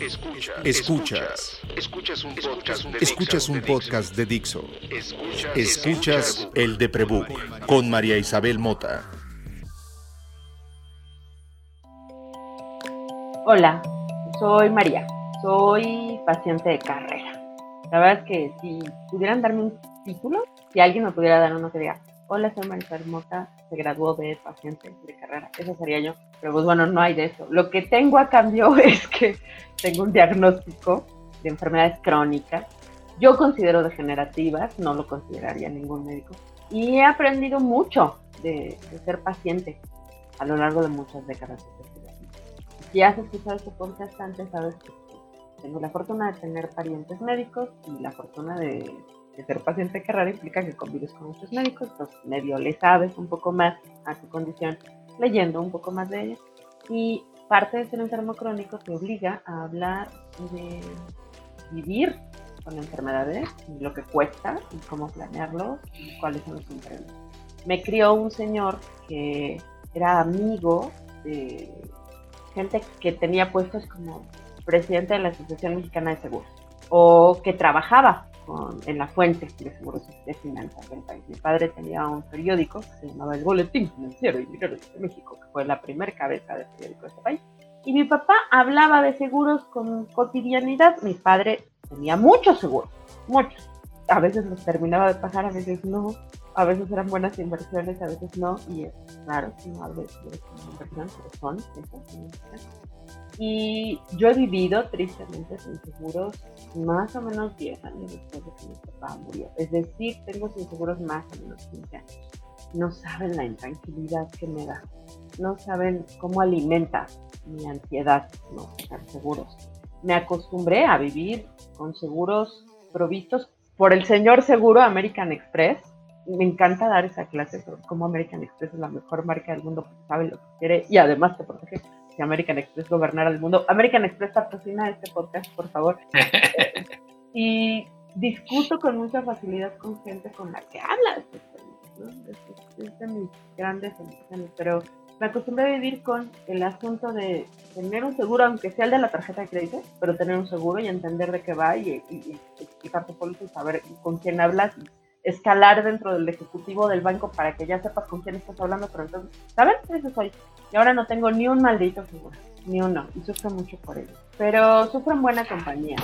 Escuchas. Escuchas. Escuchas un podcast de Escuchas un podcast de Dixo. Escuchas el de Prebook con María Isabel Mota. Hola, soy María. Soy paciente de carrera. La verdad es que si pudieran darme un título, si alguien me pudiera dar uno que diga, hola, soy María Isabel Mota, se graduó de paciente de carrera. Eso sería yo. Pero pues bueno, no hay de eso. Lo que tengo a cambio es que tengo un diagnóstico de enfermedades crónicas. Yo considero degenerativas, no lo consideraría ningún médico. Y he aprendido mucho de, ser paciente a lo largo de muchas décadas Si has escuchado este podcast antes, sabes que tengo la fortuna de tener parientes médicos y la fortuna de, ser paciente de carrera implica que convives con muchos médicos, pues medio le sabes un poco más a tu condición leyendo un poco más de ella. Y parte de ser enfermo crónico te obliga a hablar de vivir con enfermedades, lo que cuesta y cómo planearlo y cuáles son los problemas. Me crió un señor que era amigo de gente que tenía puestos como presidente de la Asociación Mexicana de Seguros o que trabajaba en la fuente de seguros de finanzas del país. Mi padre tenía un periódico que se llamaba El Boletín Financiero y Minero de México, que fue la primera cabeza de periódico de este país. Y mi papá hablaba de seguros con cotidianidad. Mi padre tenía muchos seguros, muchos. A veces los terminaba de pagar, a veces no. A veces eran buenas inversiones, a veces no. Y es claro no hablo de inversión, pero son esas y yo he vivido tristemente sin seguros más o menos 10 años después de que mi papá murió. Es decir, tengo sin seguros más o menos 15 años. No saben la intranquilidad que me da. No saben cómo alimenta mi ansiedad no estar seguros. Me acostumbré a vivir con seguros provistos por el señor seguro American Express. Me encanta dar esa clase sobre cómo American Express es la mejor marca del mundo porque sabe lo que quiere y además te protege American Express gobernara el mundo. American Express patrocina este podcast, por favor. y discuto con mucha facilidad con gente con la que hablas. Es, de mis grandes emociones, pero me acostumbré a vivir con el asunto de tener un seguro, aunque sea el de la tarjeta de crédito, pero tener un seguro y entender de qué va y, explicar tu póliza y saber con quién hablas escalar dentro del ejecutivo del banco para que ya sepas con quién estás hablando, pero entonces, ¿sabes? Eso soy. Y ahora no tengo ni un maldito seguro, ni uno, y sufro mucho por ello. Pero sufro en buena compañía.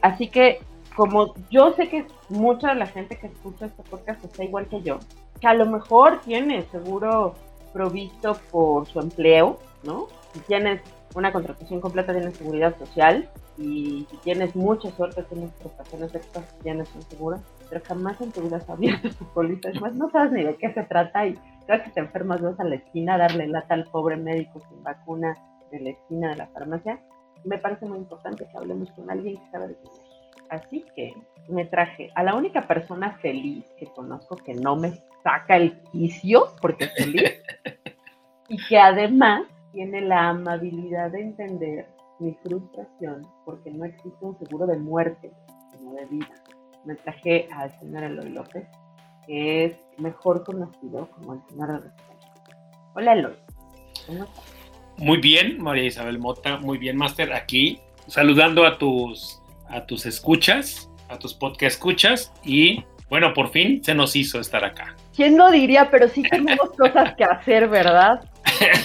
Así que, como yo sé que mucha de la gente que escucha este podcast está igual que yo, que a lo mejor tiene seguro provisto por su empleo, ¿no? Si tienes una contratación completa, tienes seguridad social, y si tienes mucha suerte, tienes prestaciones extras, tienes un seguro, pero jamás en tu vida has abierto tu póliza. Es más, no sabes ni de qué se trata y cada que te enfermas vas a la esquina a darle lata al pobre médico sin vacuna de la esquina de la farmacia. Me parece muy importante que hablemos con alguien que sabe de qué Así que me traje a la única persona feliz que conozco que no me saca el quicio porque es feliz y que además tiene la amabilidad de entender mi frustración porque no existe un seguro de muerte, sino de vida. Me traje al señor Eloy López, que es mejor conocido como el señor de Hola Eloy, ¿cómo estás? Muy bien, María Isabel Mota, muy bien, Master, aquí saludando a tus, a tus escuchas, a tus podcast escuchas y bueno, por fin se nos hizo estar acá. ¿Quién lo diría? Pero sí tenemos cosas que hacer, ¿verdad?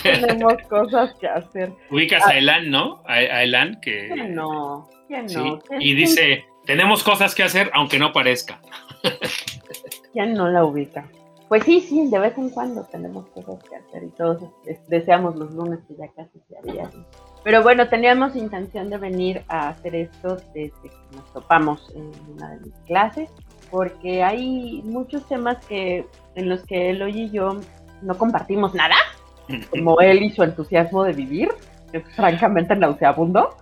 Tenemos cosas que hacer. Ubicas a. Elan, ¿no? A, Elan que... no? ¿Quién no? Y dice, tenemos cosas que hacer aunque no parezca. ¿Quién no la ubica? Pues sí, sí, de vez en cuando tenemos cosas que hacer y todos deseamos los lunes que ya casi se había. Pero bueno, teníamos intención de venir a hacer esto desde que nos topamos en una de mis clases, porque hay muchos temas que en los que él y yo no compartimos nada, como él y su entusiasmo de vivir, que es francamente nauseabundo,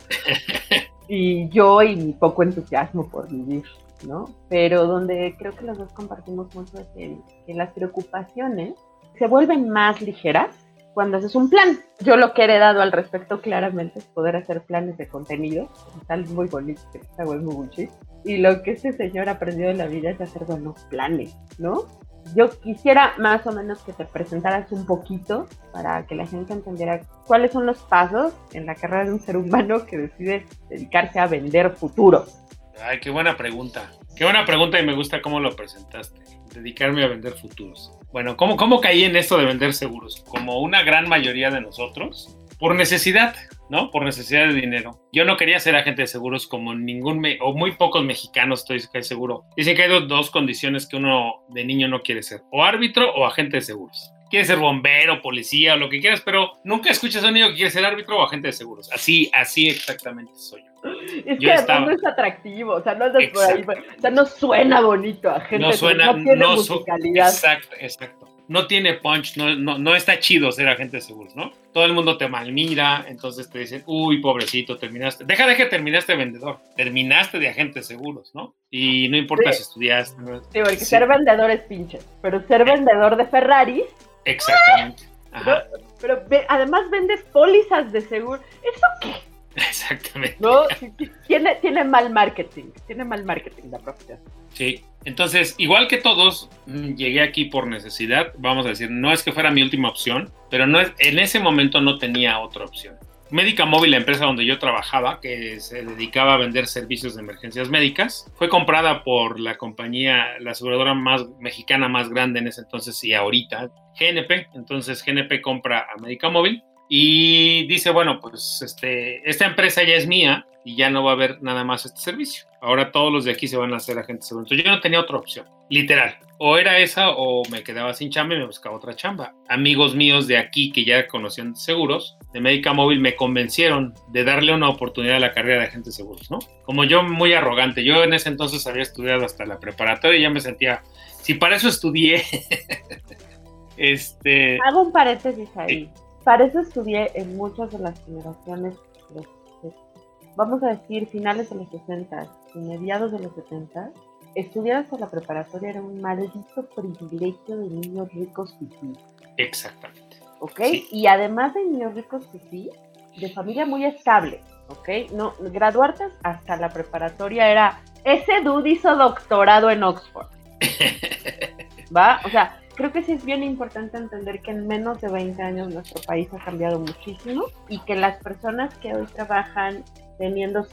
y yo y mi poco entusiasmo por vivir, ¿no? Pero donde creo que los dos compartimos mucho es que, las preocupaciones se vuelven más ligeras cuando haces un plan. Yo lo que he heredado al respecto claramente es poder hacer planes de contenido, tal muy bonito, está muy Y lo que este señor aprendió en la vida es hacer buenos planes, ¿no? Yo quisiera más o menos que te presentaras un poquito para que la gente entendiera cuáles son los pasos en la carrera de un ser humano que decide dedicarse a vender futuro. Ay, qué buena pregunta. Qué buena pregunta y me gusta cómo lo presentaste. Dedicarme a vender futuros. Bueno, ¿cómo, cómo caí en esto de vender seguros? Como una gran mayoría de nosotros, por necesidad, ¿no? Por necesidad de dinero. Yo no quería ser agente de seguros como ningún, o muy pocos mexicanos, estoy seguro. Dicen que hay dos condiciones que uno de niño no quiere ser, o árbitro o agente de seguros. Quiere ser bombero, policía o lo que quieras, pero nunca escuchas a un niño que quiere ser árbitro o agente de seguros. Así, así exactamente soy yo. Es que no es atractivo, o sea, no es por ahí, o sea, no suena bonito a gente, no suena, no tiene no musicalidad. Exacto, exacto no tiene punch, no, no, no, está chido ser agente de seguros, ¿no? Todo el mundo te malmira, entonces te dicen, uy, pobrecito, terminaste. Deja de que terminaste vendedor, terminaste de agente de seguros, ¿no? Y no importa si estudiaste. Sí, porque ser vendedor es pinche, pero ser vendedor de Ferrari. Exactamente. Pero, además vendes pólizas de seguro. ¿Eso qué? Exactamente. ¿No? Tiene, tiene mal marketing, tiene mal marketing la profesión. Sí, entonces, igual que todos, mm, llegué aquí por necesidad, vamos a decir, no es que fuera mi última opción, pero no es, en ese momento no tenía otra opción. Médica Móvil, la empresa donde yo trabajaba, que se dedicaba a vender servicios de emergencias médicas, fue comprada por la compañía, la aseguradora más mexicana más grande en ese entonces y ahorita, GNP. Entonces GNP compra a Médica Móvil y dice, bueno, pues este, esta empresa ya es mía y ya no va a haber nada más este servicio. Ahora todos los de aquí se van a hacer agentes seguros. Entonces yo no tenía otra opción, literal. O era esa o me quedaba sin chamba y me buscaba otra chamba. Amigos míos de aquí que ya conocían seguros, de Médica Móvil, me convencieron de darle una oportunidad a la carrera de agentes seguros, ¿no? Como yo muy arrogante, yo en ese entonces había estudiado hasta la preparatoria y ya me sentía, si para eso estudié, este... Hago un paréntesis ahí. Para eso estudié en muchas de las generaciones, vamos a decir, finales de los 60 y mediados de los 70, estudiar hasta la preparatoria era un maldito privilegio de niños ricos sí. Exactamente. ¿Ok? Y además de niños ricos sí, de familia muy estable. ¿Ok? No, graduarte hasta la preparatoria era, ese dude hizo doctorado en Oxford. ¿Va? O sea, creo que sí es bien importante entender que en menos de 20 años nuestro país ha cambiado muchísimo y que las personas que hoy trabajan teniendo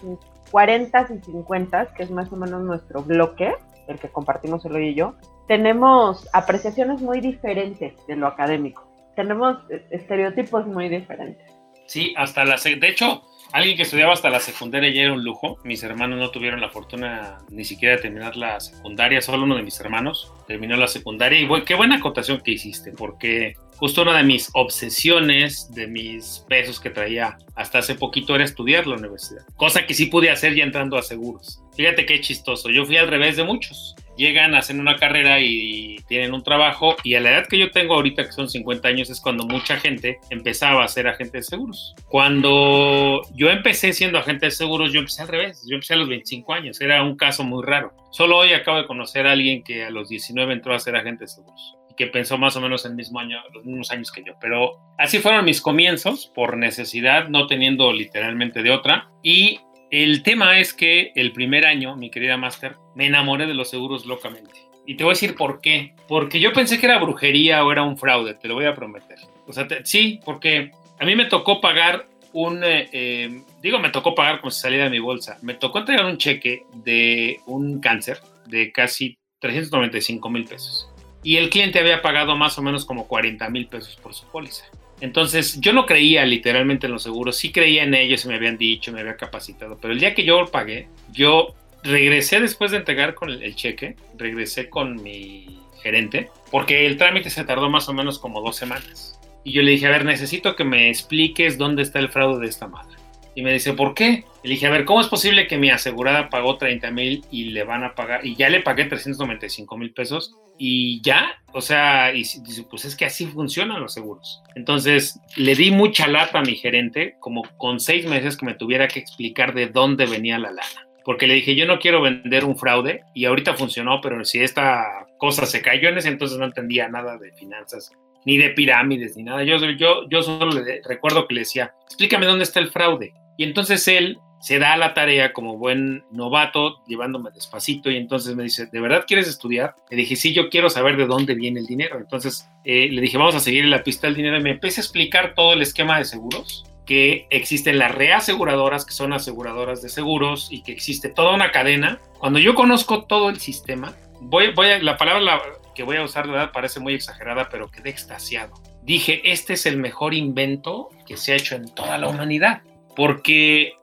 40 y 50, que es más o menos nuestro bloque, el que compartimos el y yo, tenemos apreciaciones muy diferentes de lo académico. Tenemos eh, estereotipos muy diferentes. Sí, hasta la... De hecho, Alguien que estudiaba hasta la secundaria ya era un lujo. Mis hermanos no tuvieron la fortuna ni siquiera de terminar la secundaria. Solo uno de mis hermanos terminó la secundaria. Y qué buena acotación que hiciste, porque justo una de mis obsesiones, de mis pesos que traía hasta hace poquito era estudiar la universidad. Cosa que sí pude hacer ya entrando a seguros. Fíjate qué chistoso. Yo fui al revés de muchos llegan, hacen una carrera y tienen un trabajo y a la edad que yo tengo ahorita, que son 50 años, es cuando mucha gente empezaba a ser agente de seguros. Cuando yo empecé siendo agente de seguros, yo empecé al revés, yo empecé a los 25 años, era un caso muy raro. Solo hoy acabo de conocer a alguien que a los 19 entró a ser agente de seguros y que pensó más o menos el mismo año, los mismos años que yo. Pero así fueron mis comienzos, por necesidad, no teniendo literalmente de otra. Y el tema es que el primer año, mi querida Master, me enamoré de los seguros locamente. Y te voy a decir por qué. Porque yo pensé que era brujería o era un fraude, te lo voy a prometer. O sea, sí, porque a mí me tocó pagar un, eh, eh, digo, me tocó pagar como si saliera de mi bolsa. Me tocó entregar un cheque de un cáncer de casi 395 mil pesos. Y el cliente había pagado más o menos como 40 mil pesos por su póliza. Entonces, yo no creía literalmente en los seguros, sí creía en ellos, me habían dicho, me había capacitado, pero el día que yo pagué, yo regresé después de entregar con el, cheque, regresé con mi gerente, porque el trámite se tardó más o menos como dos semanas. Y yo le dije, a ver, necesito que me expliques dónde está el fraude de esta madre. Y me dice, ¿por qué? Le dije, a ver, ¿cómo es posible que mi asegurada pagó 30 mil y le van a pagar, y ya le pagué 395 mil pesos y ya, o sea, y dice, pues es que así funcionan los seguros. Entonces, le di mucha lata a mi gerente, como con seis meses que me tuviera que explicar de dónde venía la lana. Porque le dije, yo no quiero vender un fraude y ahorita funcionó, pero si esta cosa se cayó en ese entonces no entendía nada de finanzas, ni de pirámides, ni nada. Yo, yo, yo solo le recuerdo que le decía, explícame dónde está el fraude. Y entonces él se da la tarea como buen novato, llevándome despacito, y entonces me dice, ¿de verdad quieres estudiar? Le dije, sí, yo quiero saber de dónde viene el dinero. Entonces eh, le dije, vamos a seguir la pista del dinero, y me empecé a explicar todo el esquema de seguros, que existen las reaseguradoras, que son aseguradoras de seguros, y que existe toda una cadena. Cuando yo conozco todo el sistema, voy, voy a, la palabra que voy a usar, de verdad, parece muy exagerada, pero quedé extasiado. Dije, este es el mejor invento que se ha hecho en toda la humanidad, porque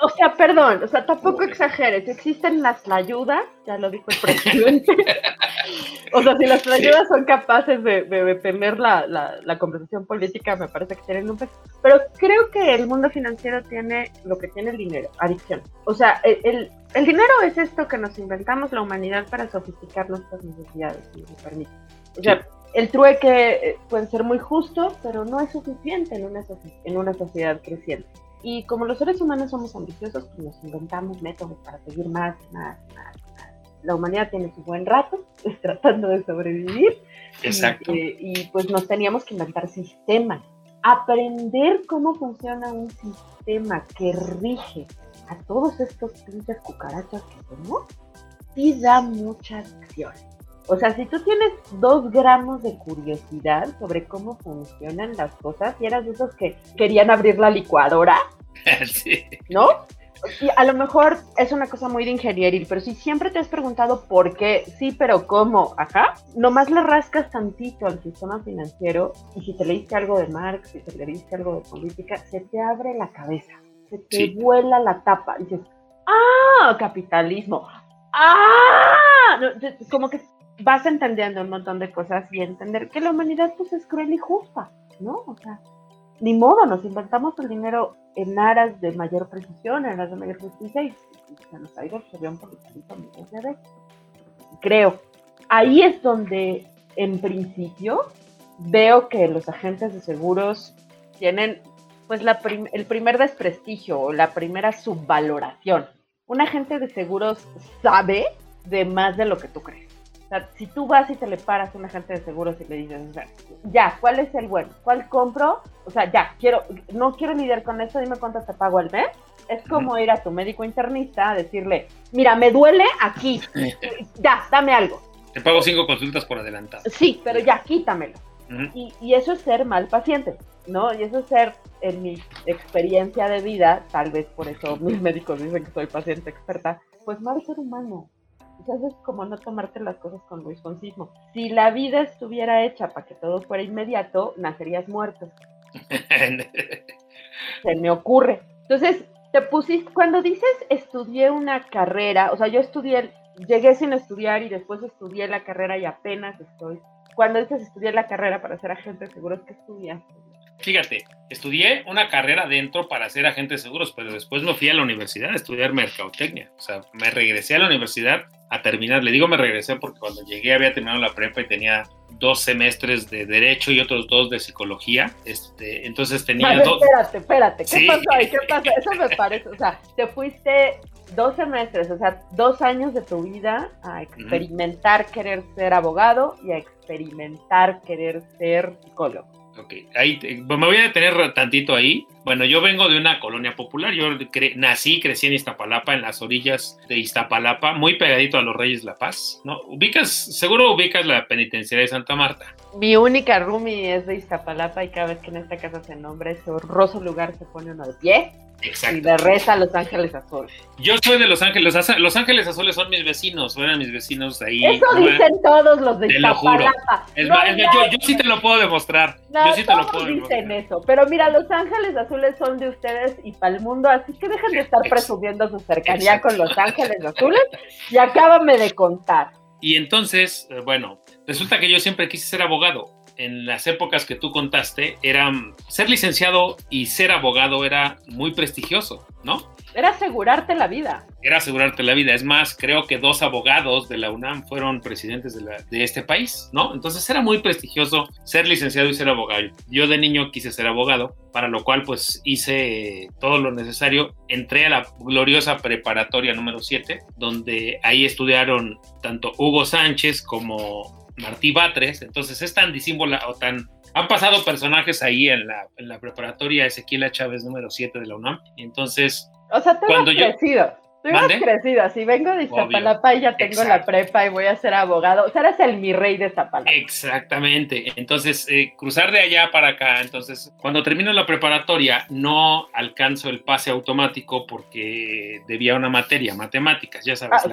o sea, perdón, o sea, tampoco exageres. Existen las ayudas, ya lo dijo el presidente. o sea, si las ayudas son capaces de, tener la, la, conversación política, me parece que tienen un peso. Pero creo que el mundo financiero tiene lo que tiene el dinero, adicción. O sea, el, el, dinero es esto que nos inventamos la humanidad para sofisticar nuestras necesidades, si me permite. O sea, el trueque eh, puede ser muy justo, pero no es suficiente en una, en una sociedad creciente. Y como los seres humanos somos ambiciosos, pues nos inventamos métodos para seguir más, más, más, La humanidad tiene su buen rato tratando de sobrevivir. Exacto. Eh, y, pues nos teníamos que inventar sistemas. Aprender cómo funciona un sistema que rige a todos estos pinches cucarachas que somos, sí da mucha acción. O sea, si tú tienes dos gramos de curiosidad sobre cómo funcionan las cosas, y eras de esos que querían abrir la licuadora, ¿no? Y a lo mejor es una cosa muy de ingenieril, pero si siempre te has preguntado por qué, sí, pero cómo, ajá, nomás le rascas tantito al sistema financiero y si te leíste algo de Marx, si te leíste algo de política, se te abre la cabeza, se te vuela la tapa, y dices, ah, capitalismo, ah, como que vas entendiendo un montón de cosas y entender que la humanidad pues es cruel y justa, ¿no? O sea, ni modo, nos inventamos el dinero en aras de mayor precisión, en aras de mayor justicia y se nos ha ido el por el de veces. Creo. Ahí es donde, en principio, veo que los agentes de seguros tienen pues la el primer desprestigio o la primera subvaloración. Un agente de seguros sabe de más de lo que tú crees sea, si tú vas y te le paras a un agente de seguros y le dices, o sea, ya, ¿cuál es el bueno? ¿Cuál compro? O sea, ya, quiero, no quiero lidiar con esto, dime cuánto te pago al mes. Es como ir a tu médico internista a decirle, mira, me duele aquí, ya, dame algo. Te pago cinco consultas por adelantado. Sí, pero ya, quítamelo. y, y, eso es ser mal paciente, ¿no? Y eso es ser, en mi experiencia de vida, tal vez por eso mis médicos dicen que soy paciente experta, pues mal ser humano. Entonces, es como no tomarte las cosas con responsivo. Si la vida estuviera hecha para que todo fuera inmediato, nacerías muerto. Se me ocurre. Entonces, te pusiste, cuando dices estudié una carrera, o sea, yo estudié, llegué sin estudiar y después estudié la carrera y apenas estoy. Cuando dices estudié la carrera para ser agente de seguros, ¿qué estudiaste? Fíjate, estudié una carrera dentro para ser agente de seguros, pero después me fui a la universidad a estudiar mercadotecnia. O sea, me regresé a la universidad a terminar. Le digo me regresé porque cuando llegué había terminado la prepa y tenía dos semestres de derecho y otros dos de psicología. Este, entonces tenía dos. Espérate, espérate. ¿Qué pasó ahí? ¿Qué pasó? Eso me parece. O sea, te fuiste dos semestres, o sea, dos años de tu vida a experimentar querer ser abogado y a experimentar querer ser psicólogo. Ok, ahí me voy a detener tantito ahí. Bueno, yo vengo de una colonia popular. Yo nací, crecí en Iztapalapa, en las orillas de Iztapalapa, muy pegadito a los Reyes La Paz. ¿no? Ubicas, seguro ubicas la penitenciaria de Santa Marta. Mi única roomie es de Iztapalapa y cada vez que en esta casa se nombra ese horroroso lugar se pone uno de pie. Exacto. Y de reza Los Ángeles Azules. Yo soy de Los Ángeles. Los Ángeles Azules son mis vecinos, eran mis vecinos ahí. Eso dicen todos los de Iztapalapa. yo, sí te lo puedo demostrar. No, yo sí te lo puedo dicen eso. Pero mira, Los Ángeles Azules son de ustedes y para el mundo, así que dejen de estar presumiendo su cercanía con Los Ángeles Azules y acábame de contar. Y entonces, eh, bueno, resulta que yo siempre quise ser abogado en las épocas que tú contaste, era ser licenciado y ser abogado era muy prestigioso, ¿no? Era asegurarte la vida. Era asegurarte la vida. Es más, creo que dos abogados de la UNAM fueron presidentes de, de, este país, ¿no? Entonces era muy prestigioso ser licenciado y ser abogado. Yo de niño quise ser abogado, para lo cual pues hice todo lo necesario. Entré a la gloriosa preparatoria número 7, donde ahí estudiaron tanto Hugo Sánchez como Martí Batres, entonces es tan disímbola o tan... Han pasado personajes ahí en la, en la preparatoria Ezequiel Chávez número 7 de la UNAM, entonces O sea, tú has crecido. Tú has crecido, así vengo de Iztapalapa y ya tengo la prepa y voy a ser abogado. O sea, eres el mi rey de Iztapalapa. Exactamente. Entonces, eh, cruzar de allá para acá. Entonces, cuando termino la preparatoria, no alcanzo el pase automático porque debía una materia, matemáticas, ya sabes. Ah,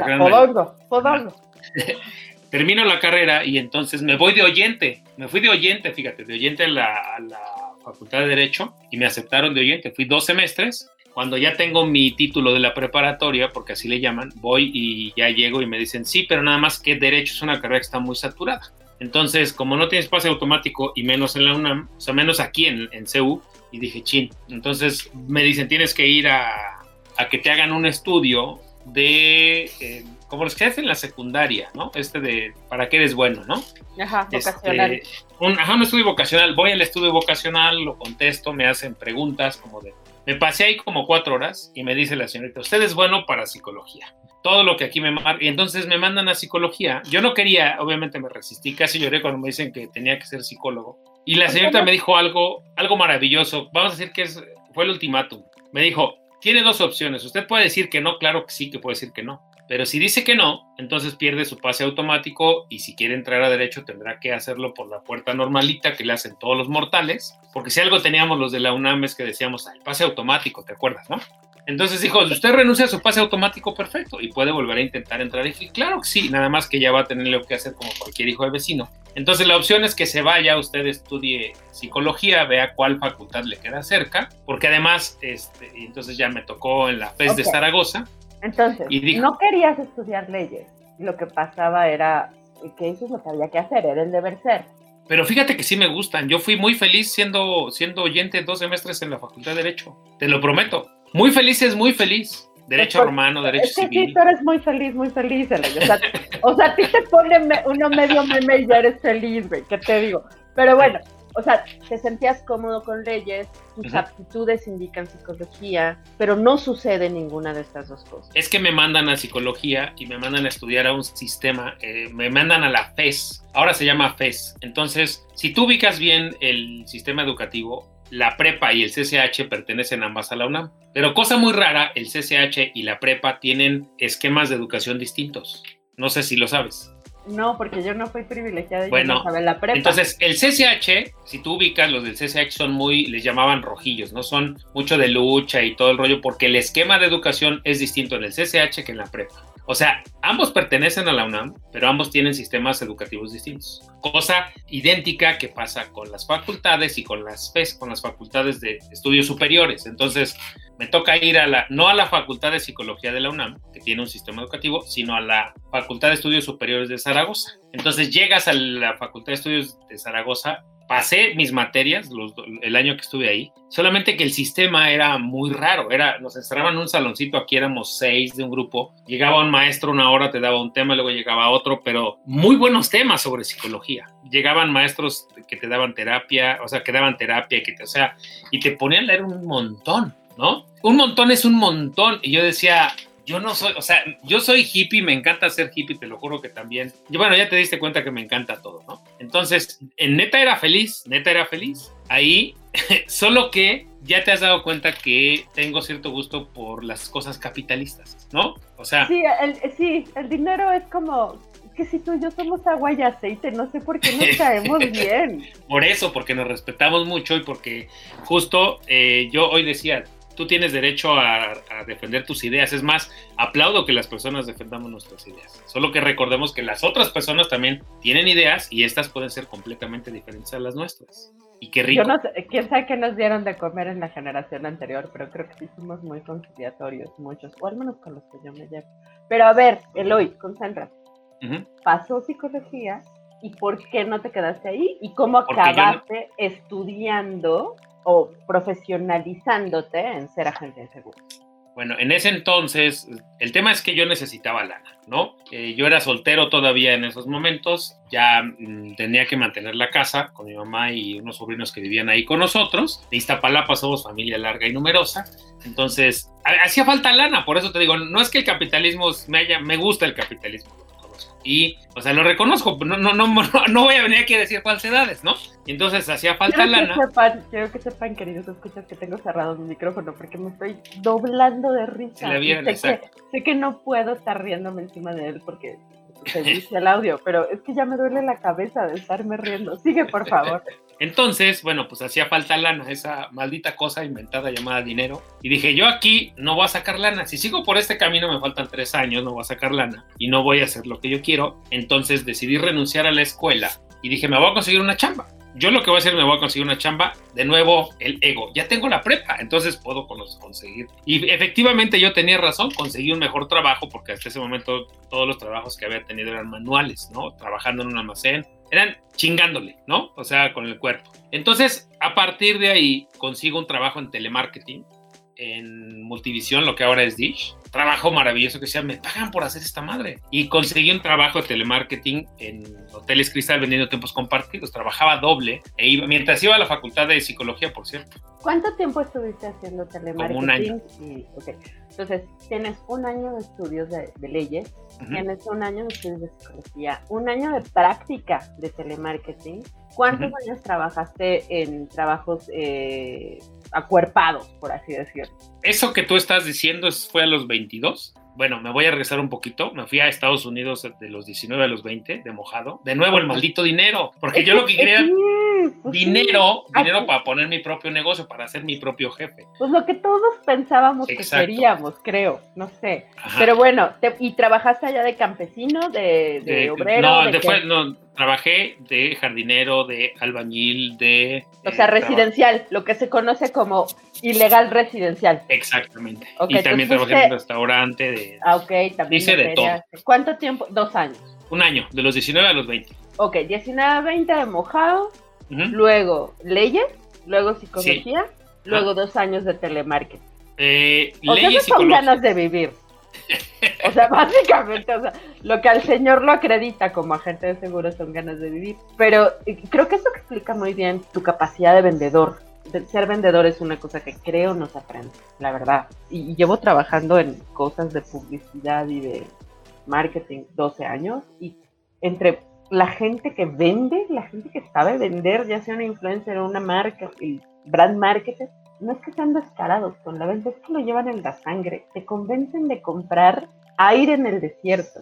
termino la carrera y entonces me voy de oyente. Me fui de oyente, fíjate, de oyente a la, a la Facultad de Derecho y me aceptaron de oyente. Fui dos semestres cuando ya tengo mi título de la preparatoria, porque así le llaman, voy y ya llego y me dicen, sí, pero nada más que derecho es una carrera que está muy saturada. Entonces, como no tienes pase automático y menos en la UNAM, o sea, menos aquí en, en CEU, y dije, chin. Entonces me dicen, tienes que ir a, a que te hagan un estudio de, eh, como los que hacen en la secundaria, ¿no? Este de, ¿para qué eres bueno, no? Ajá, este, vocacional. Un, ajá, un estudio vocacional. Voy al estudio vocacional, lo contesto, me hacen preguntas como de, me pasé ahí como cuatro horas y me dice la señorita, usted es bueno para psicología. Todo lo que aquí me marca. Y entonces me mandan a psicología. Yo no quería, obviamente me resistí, casi lloré cuando me dicen que tenía que ser psicólogo. Y la señorita me dijo algo, algo maravilloso. Vamos a decir que es, fue el ultimátum. Me dijo, tiene dos opciones. Usted puede decir que no, claro que sí, que puede decir que no. Pero si dice que no, entonces pierde su pase automático y si quiere entrar a derecho tendrá que hacerlo por la puerta normalita que le hacen todos los mortales. Porque si algo teníamos los de la UNAM es que decíamos, el pase automático, ¿te acuerdas, no? Entonces dijo, usted renuncia a su pase automático, perfecto, y puede volver a intentar entrar. Y dije, claro que sí, nada más que ya va a tener lo que hacer como cualquier hijo de vecino. Entonces la opción es que se vaya, usted estudie psicología, vea cuál facultad le queda cerca, porque además, este, entonces ya me tocó en la FES de Zaragoza, entonces, no querías estudiar leyes. Lo que pasaba era que eso es lo que había que hacer, era el deber ser. Pero fíjate que sí me gustan. Yo fui muy feliz siendo, siendo oyente dos semestres en la Facultad de Derecho. Te lo prometo. Muy feliz es muy feliz. Derecho romano, derecho es que civil. Sí, tú eres muy feliz, muy feliz, O sea, o sea a ti te pone uno medio meme y ya eres feliz, güey. ¿Qué te digo? Pero bueno, o sea, te sentías cómodo con leyes, tus aptitudes indican psicología, pero no sucede ninguna de estas dos cosas. Es que me mandan a psicología y me mandan a estudiar a un sistema, eh, me mandan a la FES, ahora se llama FES. Entonces, si tú ubicas bien el sistema educativo, la prepa y el CCH pertenecen ambas a la UNAM. Pero cosa muy rara, el CCH y la prepa tienen esquemas de educación distintos. No sé si lo sabes. No, porque yo no fui privilegiada y bueno, no la prepa. Entonces, el CCH, si tú ubicas, los del CCH son muy, les llamaban rojillos, ¿no? Son mucho de lucha y todo el rollo, porque el esquema de educación es distinto en el CCH que en la prepa. O sea, ambos pertenecen a la UNAM, pero ambos tienen sistemas educativos distintos. Cosa idéntica que pasa con las facultades y con las FES, con las facultades de estudios superiores. Entonces, me toca ir a la, no a la Facultad de Psicología de la UNAM, que tiene un sistema educativo, sino a la Facultad de Estudios Superiores de Zaragoza. Entonces, llegas a la Facultad de Estudios de Zaragoza pasé mis materias el año que estuve ahí, solamente que el sistema era muy raro, era, nos encerraban en un saloncito, aquí éramos seis de un grupo, llegaba un maestro una hora, te daba un tema, luego llegaba otro, pero muy buenos temas sobre psicología. Llegaban maestros que te daban terapia, o sea, que daban terapia, que te, o sea, y te ponían a leer un montón, ¿no? Un montón es un montón, y yo decía, yo no soy, o sea, yo soy hippie, me encanta ser hippie, te lo juro que también. Y bueno, ya te diste cuenta que me encanta todo, ¿no? Entonces, en neta era feliz, neta era feliz. Ahí, solo que ya te has dado cuenta que tengo cierto gusto por las cosas capitalistas, ¿no? O sea. Sí, el, sí, el dinero es como, que si tú y yo somos agua y aceite, no sé por qué nos caemos bien. Por eso, porque nos respetamos mucho y porque justo eh, yo hoy decía, tú tienes derecho a, defender tus ideas. Es más, aplaudo que las personas defendamos nuestras ideas. Solo que recordemos que las otras personas también tienen ideas y estas pueden ser completamente diferentes a las nuestras. Y qué rico. Yo no sé, quién sabe qué nos dieron de comer en la generación anterior, pero creo que sí somos muy conciliatorios, muchos, o al menos con los que yo me llevo. Pero a ver, Eloy, concentra. Pasó psicología y por qué no te quedaste ahí y cómo acabaste estudiando o profesionalizándote en ser agente de? Bueno, en ese entonces, el tema es que yo necesitaba lana, ¿no? Eh, yo era soltero todavía en esos momentos, ya mm, tenía que mantener la casa con mi mamá y unos sobrinos que vivían ahí con nosotros. De Iztapalapa somos familia larga y numerosa, entonces hacía falta lana, por eso te digo, no es que el capitalismo me haya, me gusta el capitalismo, y, o sea, lo reconozco, no, no, no, no voy a venir aquí a decir falsedades, ¿no? Entonces hacía falta quiero lana. Que sepan, quiero que sepan, queridos escuchas, que tengo cerrado mi micrófono porque me estoy doblando de risa. sé, que, sé que no puedo estar riéndome encima de él porque se dice el audio, pero es que ya me duele la cabeza de estarme riendo. Sigue, por favor. Entonces, bueno, pues hacía falta lana, esa maldita cosa inventada llamada dinero. Y dije, yo aquí no voy a sacar lana. Si sigo por este camino, me faltan tres años, no voy a sacar lana y no voy a hacer lo que yo quiero. Entonces decidí renunciar a la escuela y dije, me voy a conseguir una chamba. Yo lo que voy a hacer, me voy a conseguir una chamba. De nuevo, el ego. Ya tengo la prepa, entonces puedo conseguir. Y efectivamente yo tenía razón, conseguí un mejor trabajo porque hasta ese momento todos los trabajos que había tenido eran manuales, ¿no? Trabajando en un almacén, eran chingándole, ¿no? O sea, con el cuerpo. Entonces, a partir de ahí, consigo un trabajo en telemarketing, en Multivisión, lo que ahora es Dish. Trabajo maravilloso que sea, me pagan por hacer esta madre. Y conseguí un trabajo de telemarketing en Hoteles Cristal vendiendo tiempos compartidos. Trabajaba doble e iba, mientras iba a la facultad de psicología, por cierto. ¿Cuánto tiempo estuviste haciendo telemarketing? Como un año. Entonces, tienes un año de estudios de, leyes, tienes un año de estudios de psicología, un año de práctica de telemarketing. ¿Cuántos años trabajaste en trabajos eh, acuerpados, por así decirlo? Eso que tú estás diciendo fue a los 22 bueno, me voy a regresar un poquito. Me fui a Estados Unidos de los 19 a los 20, de mojado. De nuevo, el maldito dinero. Porque yo lo que quería pues dinero, dinero para poner mi propio negocio, para ser mi propio jefe. Pues lo que todos pensábamos que queríamos, creo. No sé. Pero bueno, ¿y trabajaste allá de campesino, de, obrero? No, de no, trabajé de jardinero, de albañil, de... O sea, residencial, lo que se conoce como ilegal residencial. Exactamente. y también trabajé en un restaurante de... Ah, ok, también. Hice de todo. ¿Cuánto tiempo? Dos años. Un año, de los 19 a los 20. Ok, 19 a 20 de mojado, luego leyes, luego psicología, luego dos años de telemarketing. Eh, o sea, son ganas de vivir. O sea, básicamente, o sea, lo que al señor lo acredita como agente de seguros son ganas de vivir. Pero eh, creo que eso explica muy bien tu capacidad de vendedor. ser vendedor es una cosa que creo no se aprende, la verdad. Y, llevo trabajando en cosas de publicidad y de marketing 12 años y entre la gente que vende, la gente que sabe vender, ya sea una influencer o una marca, el brand marketing, no es que sean descarados con la venta, es que lo llevan en la sangre. Te convencen de comprar aire en el desierto.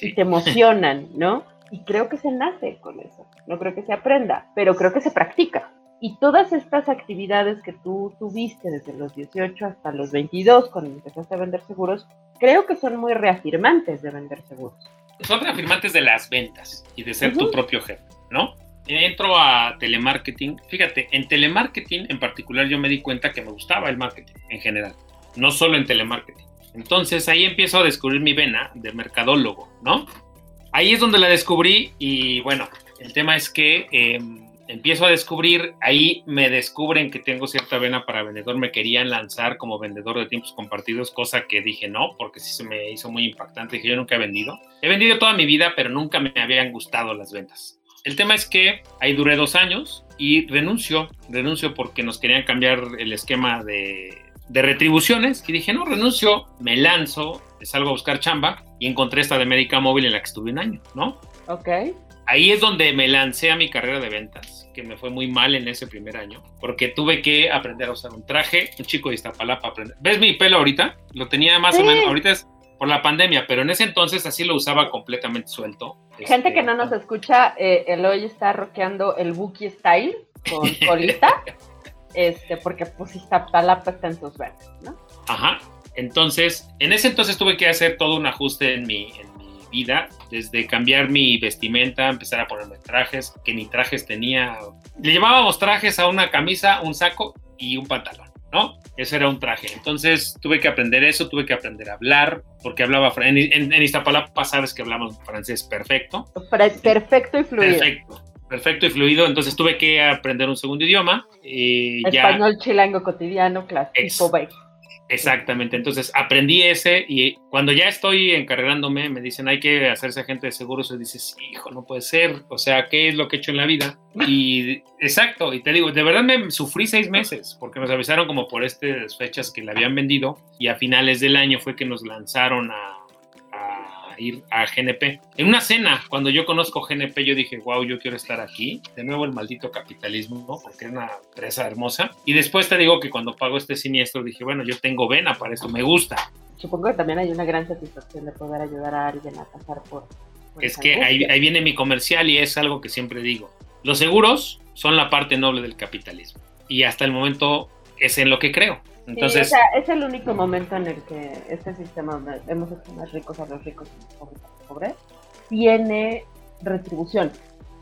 Y te emocionan, ¿no? Y creo que se nace con eso. No creo que se aprenda, pero creo que se practica. Y todas estas actividades que tú tuviste desde los 18 hasta los 22, cuando empezaste a vender seguros, creo que son muy reafirmantes de vender seguros. Son reafirmantes de las ventas y de ser tu propio jefe, ¿no? entro a telemarketing. Fíjate, en telemarketing en particular yo me di cuenta que me gustaba el marketing en general, no solo en telemarketing. Entonces ahí empiezo a descubrir mi vena de mercadólogo, ¿no? Ahí es donde la descubrí y bueno, el tema es que em, empiezo a descubrir, ahí me descubren que tengo cierta vena para vendedor, me querían lanzar como vendedor de tiempos compartidos, cosa que dije no, porque sí se me hizo muy impactante, dije yo nunca he vendido. He vendido toda mi vida, pero nunca me habían gustado las ventas. El tema es que ahí duré dos años y renuncio, renuncio porque nos querían cambiar el esquema de, retribuciones y dije, no, renuncio, me lanzo, salgo a buscar chamba y encontré esta de médica móvil en la que estuve un año, ¿no? Ok. Ahí es donde me lancé a mi carrera de ventas, que me fue muy mal en ese primer año, porque tuve que aprender a usar un traje, un chico de Iztapalapa aprender. ¿Ves mi pelo ahorita? Lo tenía más o menos, ahorita es por la pandemia, pero en ese entonces así lo usaba completamente suelto. Gente que no nos este, escucha, eh, Eloy está rockeando el Buki Style con colita, este, porque pues la está en tus verdes, ¿no? Ajá. Entonces, en ese entonces tuve que hacer todo un ajuste en mi, en mi vida, desde cambiar mi vestimenta, empezar a ponerme trajes, que ni trajes tenía. Le llevábamos trajes a una camisa, un saco y un pantalón. ¿no? Ese era un traje. Entonces tuve que aprender eso, tuve que aprender a hablar, porque hablaba, en, en, en Iztapalapa sabes que hablamos francés perfecto. Perfecto y fluido. Perfecto, perfecto y fluido. Entonces tuve que aprender un segundo idioma. Y Español chilango cotidiano, clásico. Exactamente, entonces aprendí ese y cuando ya estoy encargándome me dicen hay que hacerse agente de seguros y dices, hijo, no puede ser, o sea, ¿qué es lo que he hecho en la vida? Y exacto, y te digo, de verdad me sufrí seis meses porque nos avisaron como por estas fechas que la habían vendido y a finales del año fue que nos lanzaron a, ir a GNP. En una cena, cuando yo conozco GNP, yo dije, wow, yo quiero estar aquí. De nuevo el maldito capitalismo, porque es una empresa hermosa. Y después te digo que cuando pago este siniestro, dije, bueno, yo tengo vena para eso, me gusta. Supongo que también hay una gran satisfacción de poder ayudar a alguien a pasar por... es que ahí, ahí viene mi comercial y es algo que siempre digo. Los seguros son la parte noble del capitalismo. Y hasta el momento es en lo que creo. Entonces, es el único momento en el que este sistema donde hemos hecho más ricos a los ricos y más pobres a los pobres tiene retribución.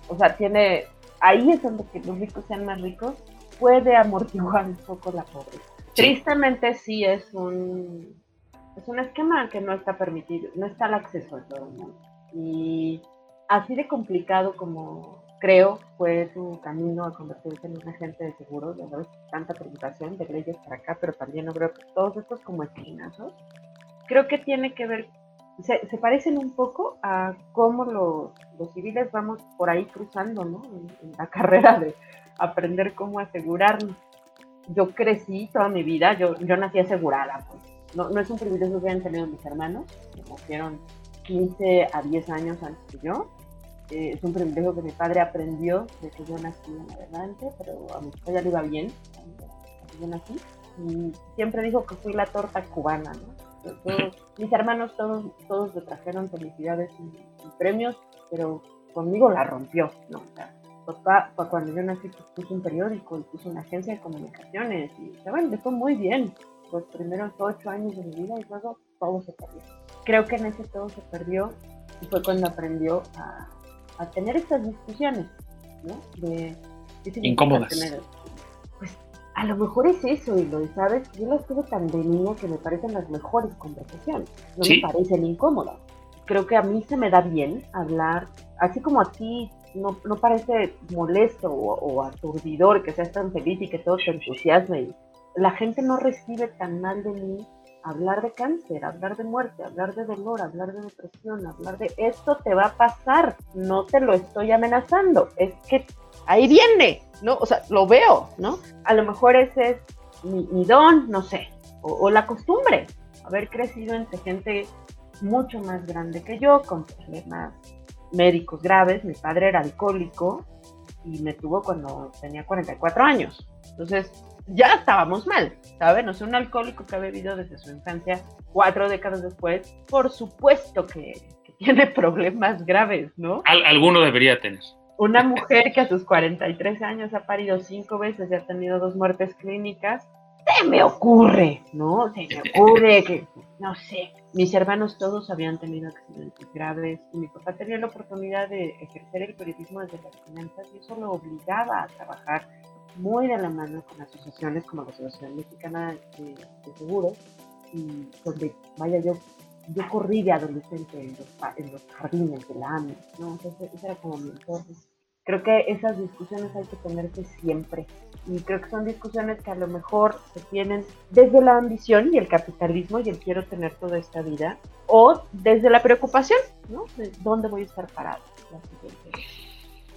O sea, tiene ahí es donde que los ricos sean más ricos puede amortiguar un poco la pobreza. Tristemente sí es un es un esquema que no está permitido, no está al acceso a todo el mundo. Y así de complicado como creo fue su camino a convertirse en un agente de seguros, ya sabes, tanta preocupación de leyes para acá, pero también no creo que todos estos como esquinazos, creo que tiene que ver, se, parecen un poco a cómo los, los, civiles vamos por ahí cruzando, ¿no? En, la carrera de aprender cómo asegurarnos. Yo crecí toda mi vida, yo, yo nací asegurada, pues. No, no es un privilegio que hayan tenido mis hermanos, que nacieron 15 a 10 años antes que yo, eh, es un privilegio que mi padre aprendió de que yo nací en adelante, pero a mi papá ya le iba bien yo nací. Y siempre dijo que fui la torta cubana, ¿no? mis hermanos todos, todos le trajeron felicidades y, premios, pero conmigo la rompió, ¿no? O sea, papá, cuando yo nací pues, puso un periódico y puso una agencia de comunicaciones y se bueno, fue muy bien los primeros ocho años de mi vida y luego todo se perdió. Creo que en ese todo se perdió y fue cuando aprendió a, a tener estas discusiones, ¿no? De, Incómodas. pues a lo mejor es eso, y lo sabes, yo las tuve tan de niña que me parecen las mejores conversaciones, no me parecen incómodas. Creo que a mí se me da bien hablar, así como a ti no, no parece molesto o, o, aturdidor que seas tan feliz y que todo te entusiasme. La gente no recibe tan mal de mí hablar de cáncer, hablar de muerte, hablar de dolor, hablar de depresión, hablar de esto te va a pasar, no te lo estoy amenazando, es que ahí viene, ¿no? O sea, lo veo, ¿no? A lo mejor ese es mi, don, no sé, o, la costumbre, haber crecido entre gente mucho más grande que yo, con problemas médicos graves, mi padre era alcohólico y me tuvo cuando tenía 44 años, entonces ya estábamos mal, ¿saben? O sea, un alcohólico que ha bebido desde su infancia, cuatro décadas después, por supuesto que, tiene problemas graves, ¿no? alguno debería tener. Una mujer que a sus 43 años ha parido cinco veces y ha tenido dos muertes clínicas, se me ocurre, ¿no? Se me ocurre que, no sé, mis hermanos todos habían tenido accidentes graves y mi papá tenía la oportunidad de ejercer el periodismo desde las finanzas y eso lo obligaba a trabajar muy de la mano con asociaciones como la Asociación Mexicana de, Seguros, y donde, vaya, yo, yo corrí de adolescente en los, en los jardines de la AMI, ¿no? Entonces, ese era como mi entorno. Creo que esas discusiones hay que tenerse siempre. Y creo que son discusiones que a lo mejor se tienen desde la ambición y el capitalismo y el quiero tener toda esta vida, o desde la preocupación, ¿no? De dónde voy a estar parado la siguiente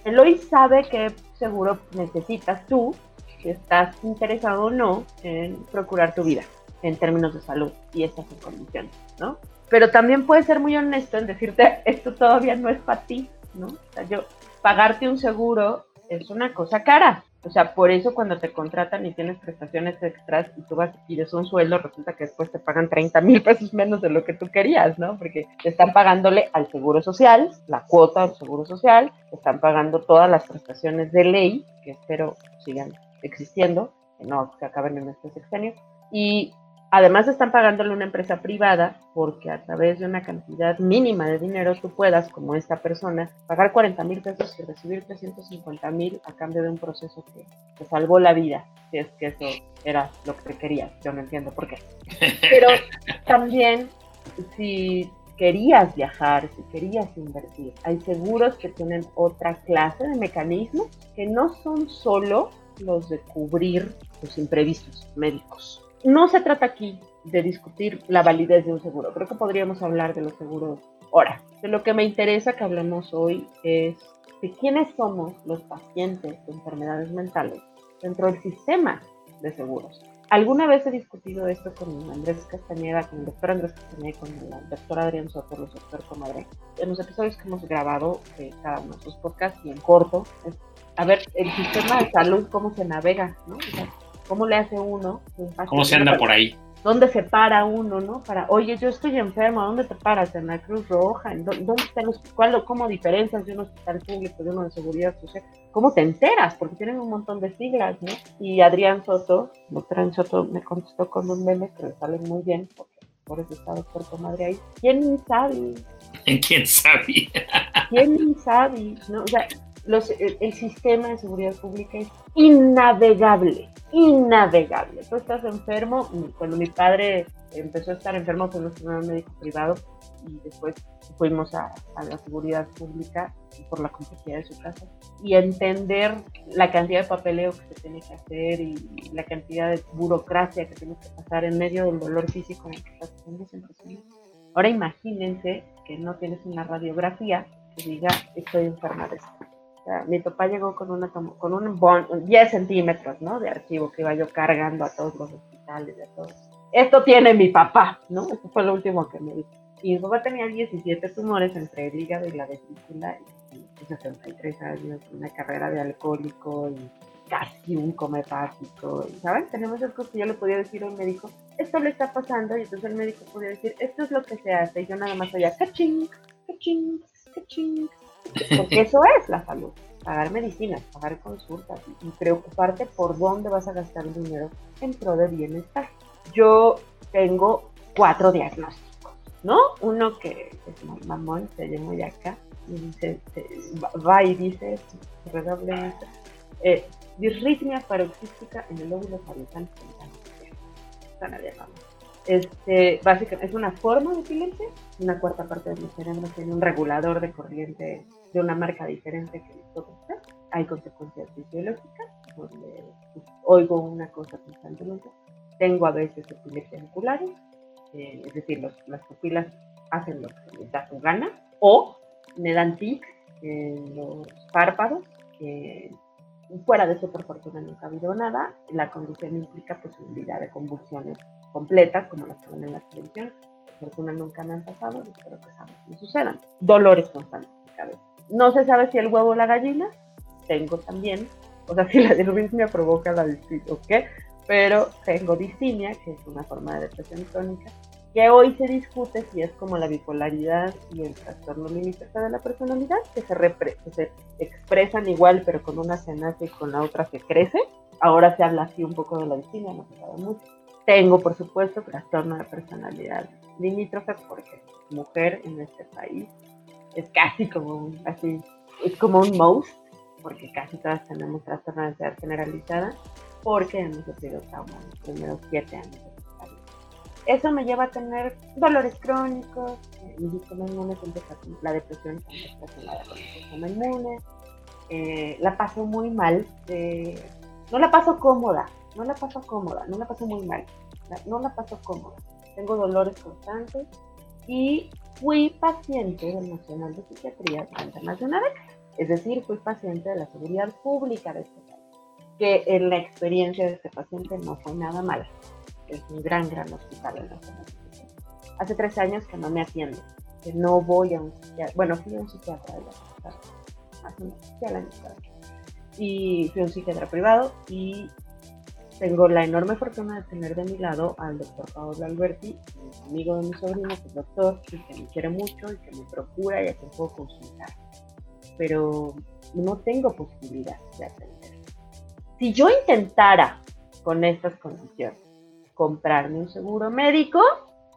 Eloy sabe que seguro necesitas tú, si estás interesado o no, en procurar tu vida en términos de salud y estas condiciones, ¿no? Pero también puede ser muy honesto en decirte, esto todavía no es para ti, ¿no? Yo, pagarte un seguro es una cosa cara, o sea, por eso cuando te contratan y tienes prestaciones extras y tú vas y pides un sueldo, resulta que después te pagan 30 mil pesos menos de lo que tú querías, ¿no? Porque te están pagándole al seguro social, la cuota del seguro social, te están pagando todas las prestaciones de ley, que espero sigan existiendo, que no se acaben en este sexenio, y Además están pagándole una empresa privada porque a través de una cantidad mínima de dinero tú puedas, como esta persona, pagar 40 mil pesos y recibir 350 mil a cambio de un proceso que te salvó la vida, si es que eso era lo que querías. Yo no entiendo por qué. Pero también si querías viajar, si querías invertir, hay seguros que tienen otra clase de mecanismos que no son solo los de cubrir los imprevistos médicos no se trata aquí de discutir la validez de un seguro. Creo que podríamos hablar de los seguros ahora. De lo que me interesa que hablemos hoy es de quiénes somos los pacientes de enfermedades mentales dentro del sistema de seguros. alguna vez he discutido esto con Andrés Castañeda, con el doctor Andrés Castañeda con el doctor Adrián Soto, los doctor Comadre, en los episodios que hemos grabado cada uno de sus podcasts y en corto, a ver el sistema de salud, cómo se navega, ¿no? Cómo le hace uno. ¿Cómo se anda por ahí? ¿Dónde se para uno, no? Para, oye, yo estoy enfermo, ¿dónde te paras? ¿En la Cruz Roja? ¿Dónde están los, cuál, ¿Cómo diferencias de un hospital público de uno de seguridad social? ¿Cómo te enteras? Porque tienen un montón de siglas, ¿no? Y Adrián Soto, doctor Soto, me contestó con un meme que le sale muy bien, porque por eso está doctor Comadre ahí. ¿Quién sabe? ¿Quién sabe? ¿Quién sabe? ¿No? O sea, los, el, sistema de seguridad pública es innavegable, innavegable. Tú estás enfermo, cuando mi padre empezó a estar enfermo fue un médico privado y después fuimos a, la seguridad pública por la complejidad de su casa. Y entender la cantidad de papeleo que se tiene que hacer y la cantidad de burocracia que tiene que pasar en medio del dolor físico en el que estás Ahora imagínense que no tienes una radiografía que diga estoy enferma de esto mi papá llegó con, una, con un 10 centímetros, ¿no? De archivo que iba yo cargando a todos los hospitales, a todos. Esto tiene mi papá, ¿no? Eso fue lo último que me dijo. Y mi papá tenía 17 tumores entre el hígado y la vesícula, y, 63 años, una carrera de alcohólico y casi un comepático. ¿Saben? Tenemos esas cosas que yo le podía decir a un médico, esto le está pasando, y entonces el médico podía decir, esto es lo que se hace, y yo nada más oía, caching, caching, caching, porque eso es la salud. Pagar medicinas, pagar consultas y preocuparte por dónde vas a gastar el dinero en pro de bienestar. Yo tengo cuatro diagnósticos, ¿no? Uno que es mamón, se llama acá, y dice, va y dice, redoble, eh, disritmia paroxística en el lóbulo parietral Están este, básicamente es una forma de epilepsia, una cuarta parte de mi cerebro tiene un regulador de corriente de una marca diferente que todo Hay consecuencias fisiológicas, donde pues, oigo una cosa constantemente. Tengo a veces epilepsia oculares, eh, es decir, las pupilas hacen lo que les da su gana, o me dan tics en los párpados, fuera de eso por fortuna nunca ha habido nada, la condición implica posibilidad de convulsiones completas, como las que ven en la televisión, fortuna nunca me han pasado, espero que no sucedan. Dolores constantes de cabeza. No se sabe si el huevo o la gallina, tengo también, o sea, si la distimia provoca la distimia o qué, pero tengo distimia, que es una forma de depresión crónica, que hoy se discute si es como la bipolaridad y el trastorno limítrofe de la personalidad, que se, que se expresan igual, pero con una se nace y con la otra se crece. Ahora se habla así un poco de la distimia, no se sabe mucho. Tengo, por supuesto, trastorno de personalidad limítrofe porque mujer en este país es casi como un, así, es como un most, porque casi todas tenemos trastorno de ansiedad generalizada, porque hemos sufrido trauma en los primeros siete años eso me lleva a tener dolores crónicos, está, la depresión está relacionada con el sistema inmune, eh, la paso muy mal, eh, no la paso cómoda, no la paso cómoda, no la paso muy mal, no la paso cómoda, tengo dolores constantes y fui paciente del Nacional de Psiquiatría década, es decir, fui paciente de la seguridad pública de este país, que en la experiencia de este paciente no fue nada mala es un gran, gran hospital en la zona. Hace tres años que no me atiendo, que no voy a un psiquiatra. Bueno, fui a un psiquiatra de la hace un año Y fui a un psiquiatra privado y tengo la enorme fortuna de tener de mi lado al doctor Paolo Alberti, amigo de mi sobrino, que es doctor, y que me quiere mucho y que me procura y a quien puedo consultar. Pero no tengo posibilidad de atender. Si yo intentara con estas condiciones comprarme un seguro médico,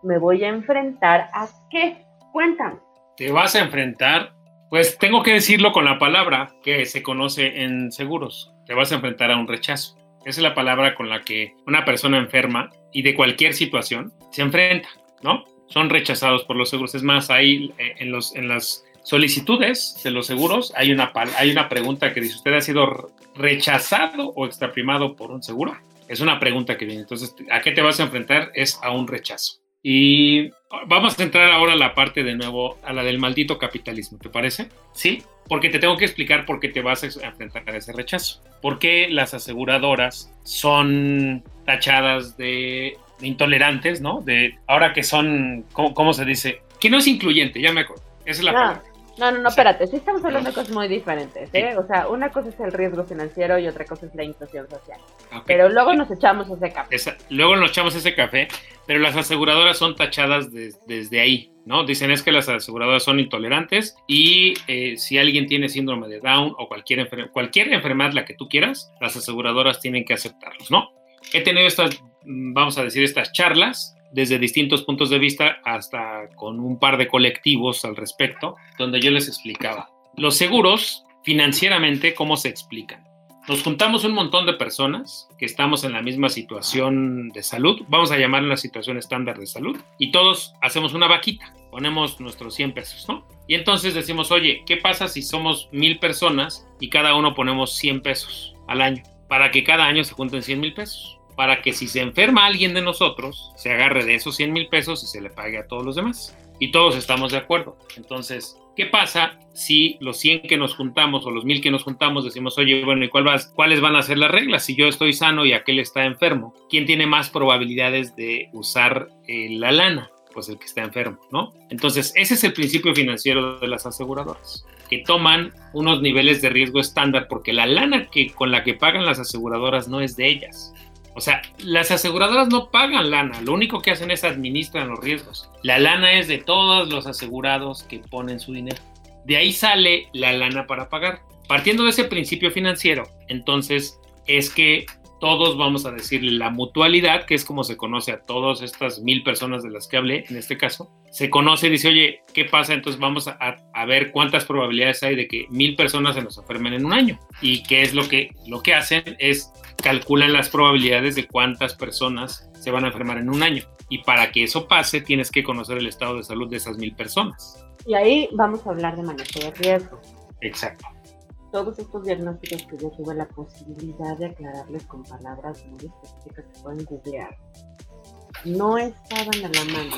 me voy a enfrentar a qué? Cuéntame. Te vas a enfrentar, pues tengo que decirlo con la palabra que se conoce en seguros. Te vas a enfrentar a un rechazo. Esa es la palabra con la que una persona enferma y de cualquier situación se enfrenta, ¿no? Son rechazados por los seguros. Es más, ahí eh, en, los, en las solicitudes de los seguros hay una, hay una pregunta que dice, ¿usted ha sido rechazado o extraprimado por un seguro? Es una pregunta que viene. Entonces, ¿a qué te vas a enfrentar? Es a un rechazo. Y vamos a entrar ahora a la parte de nuevo, a la del maldito capitalismo, ¿te parece? Sí, porque te tengo que explicar por qué te vas a enfrentar a ese rechazo. ¿Por qué las aseguradoras son tachadas de, intolerantes, ¿no? De ahora que son, ¿cómo, se dice? Que no es incluyente, ya me acuerdo. Esa es la palabra. No, no, no, espérate, sí estamos hablando de cosas muy diferentes, ¿eh? O sea, una cosa es el riesgo financiero y otra cosa es la inclusión social. Pero luego nos echamos ese café. luego nos echamos ese café, pero las aseguradoras son tachadas desde ahí, ¿no? Dicen es que las aseguradoras son intolerantes y eh, si alguien tiene síndrome de Down o cualquier, cualquier enfermedad, la que tú quieras, las aseguradoras tienen que aceptarlos, ¿no? He tenido estas, mm, vamos a decir, estas charlas desde distintos puntos de vista hasta con un par de colectivos al respecto, donde yo les explicaba los seguros financieramente cómo se explican. Nos juntamos un montón de personas que estamos en la misma situación de salud, vamos a llamarla una situación estándar de salud, y todos hacemos una vaquita, ponemos nuestros 100 pesos, ¿no? Y entonces decimos, oye, ¿qué pasa si somos mil personas y cada uno ponemos 100 pesos al año? Para que cada año se junten 100 mil pesos para que si se enferma alguien de nosotros, se agarre de esos 100 mil pesos y se le pague a todos los demás. Y todos estamos de acuerdo. Entonces, ¿qué pasa si los 100 que nos juntamos o los 1000 que nos juntamos decimos, oye, bueno, ¿y cuál cuáles van a ser las reglas? Si yo estoy sano y aquel está enfermo, ¿quién tiene más probabilidades de usar eh, la lana? Pues el que está enfermo, ¿no? Entonces, ese es el principio financiero de las aseguradoras que toman unos niveles de riesgo estándar porque la lana que, con la que pagan las aseguradoras no es de ellas, o sea, las aseguradoras no pagan lana, lo único que hacen es administran los riesgos. La lana es de todos los asegurados que ponen su dinero. De ahí sale la lana para pagar. Partiendo de ese principio financiero, entonces es que todos vamos a decirle la mutualidad, que es como se conoce a todas estas mil personas de las que hablé, en este caso, se conoce y dice, oye, ¿qué pasa? Entonces vamos a, a, ver cuántas probabilidades hay de que mil personas se nos enfermen en un año. Y qué es lo que, lo que hacen es calculan las probabilidades de cuántas personas se van a enfermar en un año. Y para que eso pase, tienes que conocer el estado de salud de esas mil personas. Y ahí vamos a hablar de manejo de riesgo. Exacto. Todos estos diagnósticos que yo tuve la posibilidad de aclararles con palabras muy específicas que pueden googlear, no estaban a la mano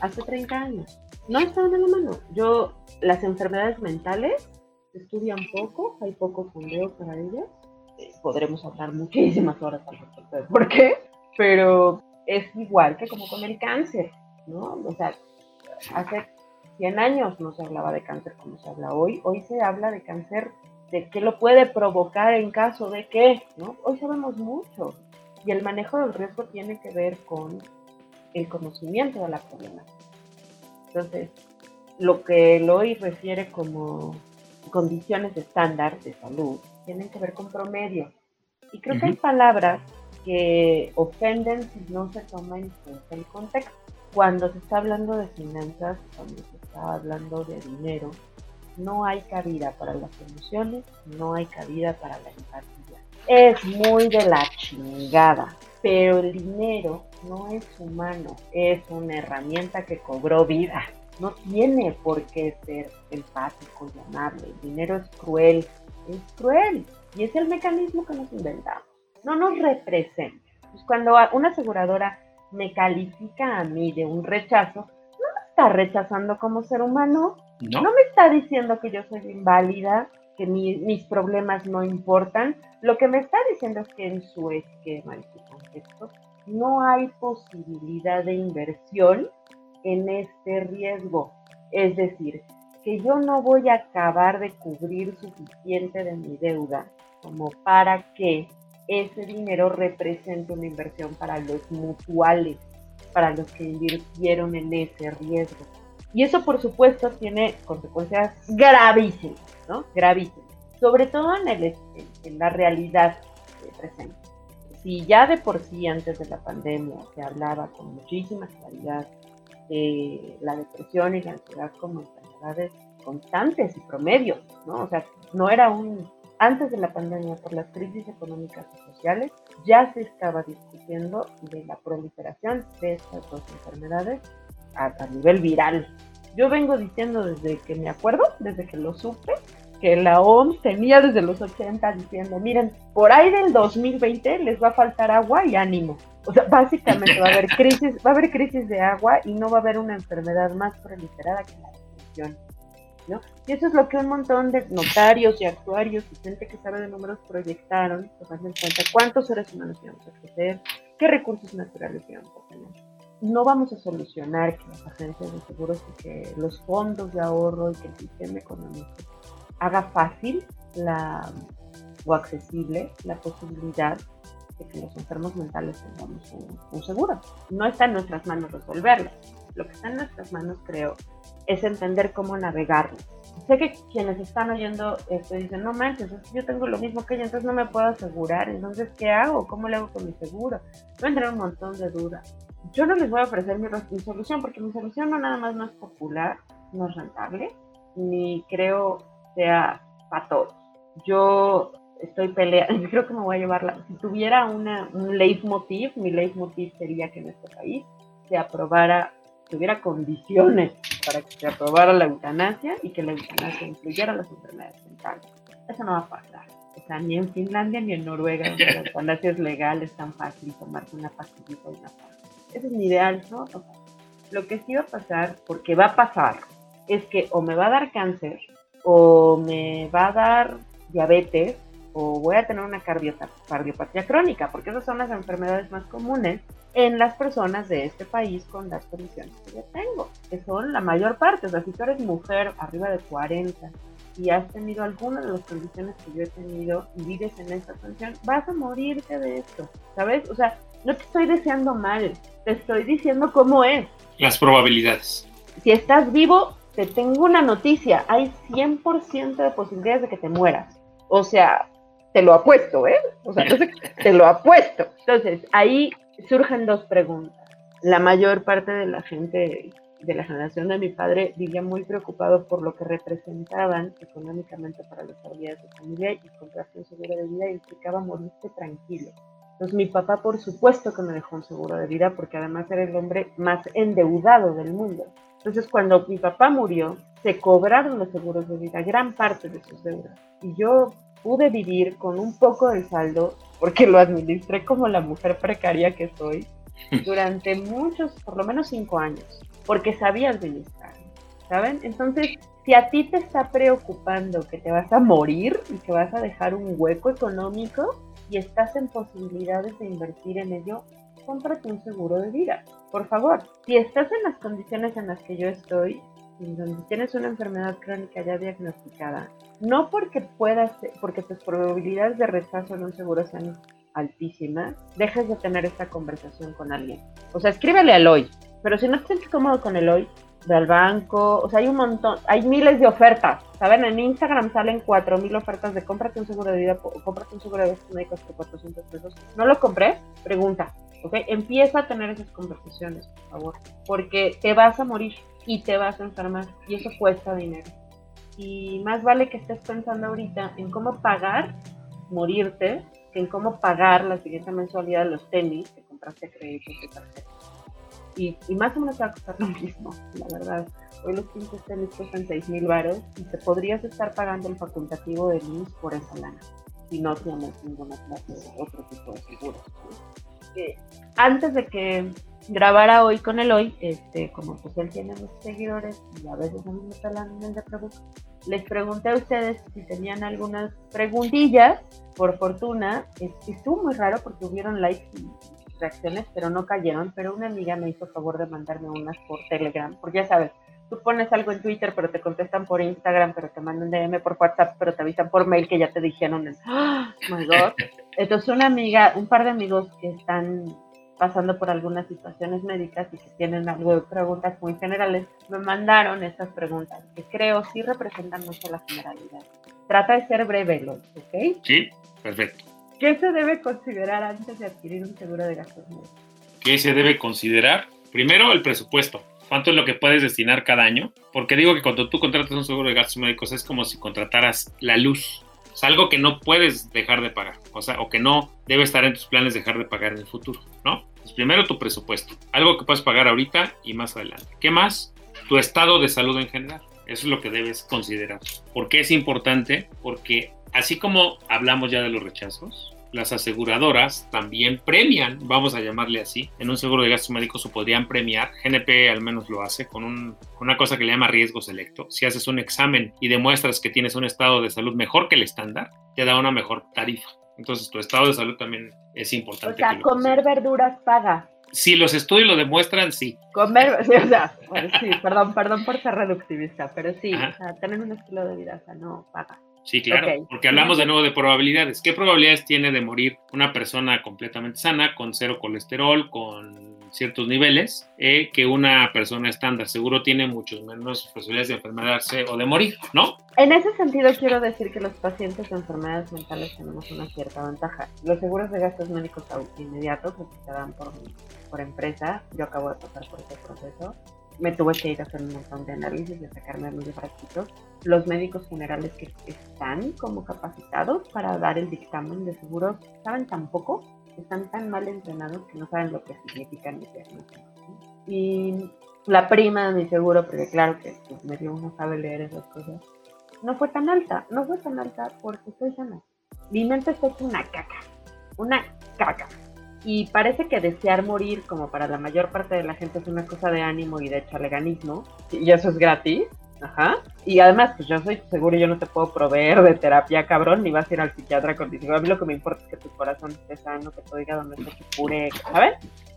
hace 30 años. No estaban a la mano. Yo, las enfermedades mentales se estudian poco, hay poco fondeo para ellas podremos hablar muchísimas horas al respecto por qué, pero es igual que como con el cáncer, ¿no? O sea, hace 100 años no se hablaba de cáncer como se habla hoy, hoy se habla de cáncer, de qué lo puede provocar en caso de qué, ¿no? Hoy sabemos mucho y el manejo del riesgo tiene que ver con el conocimiento de la problemática. Entonces, lo que el hoy refiere como condiciones estándar de salud tienen que ver con promedio. Y creo que hay palabras que ofenden si no se toma en cuenta el contexto. Cuando se está hablando de finanzas, cuando se está hablando de dinero, no hay cabida para las emociones, no hay cabida para la empatía. Es muy de la chingada, pero el dinero no es humano, es una herramienta que cobró vida. No tiene por qué ser empático y amable. El dinero es cruel, es cruel y es el mecanismo que nos inventamos. No nos representa. Pues cuando una aseguradora me califica a mí de un rechazo, no me está rechazando como ser humano, no, me está diciendo que yo soy inválida, que mis problemas no importan. Lo que me está diciendo es que en su esquema, en su contexto, no hay posibilidad de inversión en este riesgo. Es decir, que yo no voy a acabar de cubrir suficiente de mi deuda como para que ese dinero represente una inversión para los mutuales, para los que invirtieron en ese riesgo. Y eso, por supuesto, tiene consecuencias gravísimas, ¿no? Gravísimas. Sobre todo en, el, en la realidad presente. Si ya de por sí antes de la pandemia se hablaba con muchísima claridad de la depresión y la ansiedad como enfermedades constantes y promedios, ¿no? O sea, no era un... Antes de la pandemia, por las crisis económicas y sociales, ya se estaba discutiendo de la proliferación de estas dos enfermedades a, a nivel viral. Yo vengo diciendo desde que me acuerdo, desde que lo supe, que la OMS tenía desde los 80 diciendo, miren, por ahí del 2020 les va a faltar agua y ánimo. O sea, básicamente va a haber crisis, va a haber crisis de agua y no va a haber una enfermedad más proliferada que la depresión. ¿no? Y eso es lo que un montón de notarios y actuarios y gente que sabe de números proyectaron, tomando en cuenta cuántos seres humanos íbamos a crecer, qué recursos naturales íbamos a tener. No vamos a solucionar que las agencias de seguros y que los fondos de ahorro y que el sistema económico haga fácil o accesible la posibilidad de que los enfermos mentales tengamos un, seguro. No está en nuestras manos resolverlo. Lo que está en nuestras manos, creo, es entender cómo navegarlo. Sé que quienes están oyendo esto dicen, no manches, yo tengo lo mismo que ella, entonces no me puedo asegurar, entonces ¿qué hago? ¿Cómo le hago con mi seguro? Tener un montón de dudas. Yo no les voy a ofrecer mi, mi solución, porque mi solución no nada más no es popular, no es rentable, ni creo sea para todos. Yo estoy peleando, creo que me voy a llevarla. Si tuviera una, un leitmotiv, mi leitmotiv sería que en este país se aprobara, que hubiera condiciones para que se aprobara la eutanasia y que la eutanasia incluyera las enfermedades mentales. Eso no va a pasar. O sea, ni en Finlandia ni en Noruega, donde la eutanasia es legal, es tan fácil tomarse una pastillita y una pastilla. Ese es mi ideal, ¿no? lo que sí va a pasar, porque va a pasar, es que o me va a dar cáncer, o me va a dar diabetes, o voy a tener una cardiopatía crónica, porque esas son las enfermedades más comunes en las personas de este país con las condiciones que yo tengo, que son la mayor parte. O sea, si tú eres mujer arriba de 40 y has tenido alguna de las condiciones que yo he tenido y vives en esta condición, vas a morirte de esto, ¿sabes? O sea, no te estoy deseando mal, te estoy diciendo cómo es. Las probabilidades. Si estás vivo, te tengo una noticia, hay 100% de posibilidades de que te mueras. O sea, te lo apuesto, ¿eh? O sea, te lo apuesto. Entonces, ahí surgen dos preguntas. La mayor parte de la gente de la generación de mi padre vivía muy preocupado por lo que representaban económicamente para las familias de familia y comprarse un seguro de vida implicaba morirse tranquilo. Entonces mi papá por supuesto que me dejó un seguro de vida porque además era el hombre más endeudado del mundo. Entonces cuando mi papá murió, se cobraron los seguros de vida, gran parte de sus deudas. Y yo pude vivir con un poco del saldo, porque lo administré como la mujer precaria que soy, durante muchos, por lo menos cinco años, porque sabía administrar, ¿saben? Entonces, si a ti te está preocupando que te vas a morir y que vas a dejar un hueco económico y estás en posibilidades de invertir en ello, cómprate un seguro de vida, por favor. Si estás en las condiciones en las que yo estoy, donde tienes una enfermedad crónica ya diagnosticada, no porque puedas, porque tus probabilidades de rechazo en un seguro sean altísimas, dejes de tener esta conversación con alguien. O sea, escríbele al hoy, pero si no te sientes cómodo con el hoy, ve al banco, o sea, hay un montón, hay miles de ofertas, ¿saben? En Instagram salen 4000 ofertas de cómprate un seguro de vida o cómprate un seguro de gastos médicos por 400 pesos. ¿No lo compré? Pregunta, ¿ok? Empieza a tener esas conversaciones, por favor, porque te vas a morir y te vas a enfermar y eso cuesta dinero. Y más vale que estés pensando ahorita en cómo pagar morirte que en cómo pagar la siguiente mensualidad de los tenis que compraste créditos de tarjeta. Y, y, más o menos va a costar lo mismo, la verdad. Hoy los pinches tenis cuestan 6 mil baros y te podrías estar pagando el facultativo de luz por esa lana si no tienes ninguna clase de otro tipo de seguros. antes de que grabara hoy con el hoy, este, como pues él tiene muchos seguidores y a veces a mí me talan en el de les pregunté a ustedes si tenían algunas preguntillas, por fortuna, estuvo muy raro porque hubieron likes y reacciones, pero no cayeron, pero una amiga me hizo favor de mandarme unas por Telegram, porque ya sabes, tú pones algo en Twitter, pero te contestan por Instagram, pero te mandan DM por WhatsApp, pero te avisan por mail que ya te dijeron, oh my God. Entonces una amiga, un par de amigos que están pasando por algunas situaciones médicas y que tienen algo de preguntas muy generales, me mandaron estas preguntas que creo sí representan mucho la generalidad. Trata de ser breve, ¿ok? Sí, perfecto. ¿Qué se debe considerar antes de adquirir un seguro de gastos médicos? ¿Qué se debe considerar? Primero, el presupuesto. ¿Cuánto es lo que puedes destinar cada año? Porque digo que cuando tú contratas un seguro de gastos médicos es como si contrataras la luz. Algo que no puedes dejar de pagar, o sea, o que no debe estar en tus planes dejar de pagar en el futuro, ¿no? Pues primero tu presupuesto, algo que puedes pagar ahorita y más adelante. ¿Qué más? Tu estado de salud en general. Eso es lo que debes considerar. ¿Por qué es importante? Porque así como hablamos ya de los rechazos, las aseguradoras también premian, vamos a llamarle así, en un seguro de gastos médicos o podrían premiar, GNP al menos lo hace con un, una cosa que le llama riesgo selecto. Si haces un examen y demuestras que tienes un estado de salud mejor que el estándar, te da una mejor tarifa. Entonces tu estado de salud también es importante. O sea, comer verduras paga. Si los estudios lo demuestran, sí. Comer, sí, o sea, sí, perdón, perdón por ser reductivista, pero sí, o sea, tener un estilo de vida sano paga. Sí, claro, porque hablamos de nuevo de probabilidades. ¿Qué probabilidades tiene de morir una persona completamente sana, con cero colesterol, con ciertos niveles, eh, que una persona estándar? Seguro tiene muchos menos posibilidades de enfermarse o de morir, ¿no? En ese sentido, quiero decir que los pacientes de enfermedades mentales tenemos una cierta ventaja. Los seguros de gastos médicos inmediatos, los que se dan por, por empresa, yo acabo de pasar por ese proceso, me tuve que ir a hacer un montón de análisis y sacarme los frasquitos. Los médicos generales que están como capacitados para dar el dictamen de seguros saben tan poco, están tan mal entrenados que no saben lo que significan mis diagnósticos. Y la prima de mi seguro, porque claro que pues, medio uno sabe leer esas cosas, no fue tan alta, no fue tan alta porque estoy sana. Mi mente está hecha una caca, una caca y parece que desear morir, como para la mayor parte de la gente, es una cosa de ánimo y de chaleganismo, y eso es gratis. Ajá. Y además, pues yo soy seguro, yo no te puedo proveer de terapia, cabrón, ni vas a ir al psiquiatra contigo. A mí lo que me importa es que tu corazón esté sano, que tu hígado no esté pure, ¿sabes?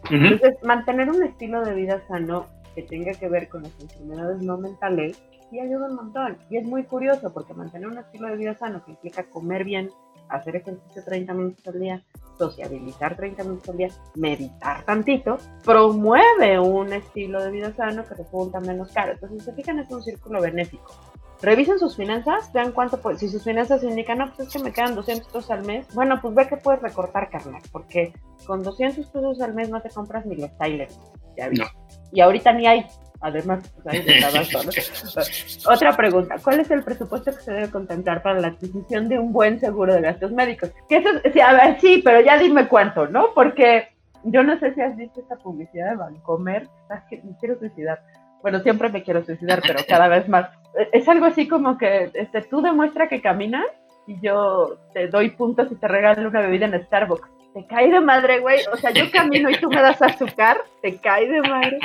Entonces, mantener un estilo de vida sano que tenga que ver con las enfermedades no mentales, sí ayuda un montón. Y es muy curioso porque mantener un estilo de vida sano que implica comer bien, hacer ejercicio 30 minutos al día, sociabilizar 30 minutos al día, meditar tantito, promueve un estilo de vida sano que resulta menos caro. Entonces, se fijan, es un círculo benéfico. Revisen sus finanzas, vean cuánto, pues, si sus finanzas indican, no, pues es que me quedan 200 pesos al mes, bueno, pues ve que puedes recortar, carnal, porque con 200 pesos al mes no te compras ni los Tyler, ya Y ahorita ni hay, Además, Otra pregunta, ¿cuál es el presupuesto que se debe contemplar para la adquisición de un buen seguro de gastos médicos? Que eso, sí, a ver, sí, pero ya dime cuánto, ¿no? Porque yo no sé si has visto esta publicidad de Bancomer, que me quiero suicidar. Bueno, siempre me quiero suicidar, pero cada vez más. Es algo así como que este, tú demuestra que caminas y yo te doy puntos y te regalo una bebida en Starbucks. Te cae de madre, güey. O sea, yo camino y tú me das azúcar, te cae de madre.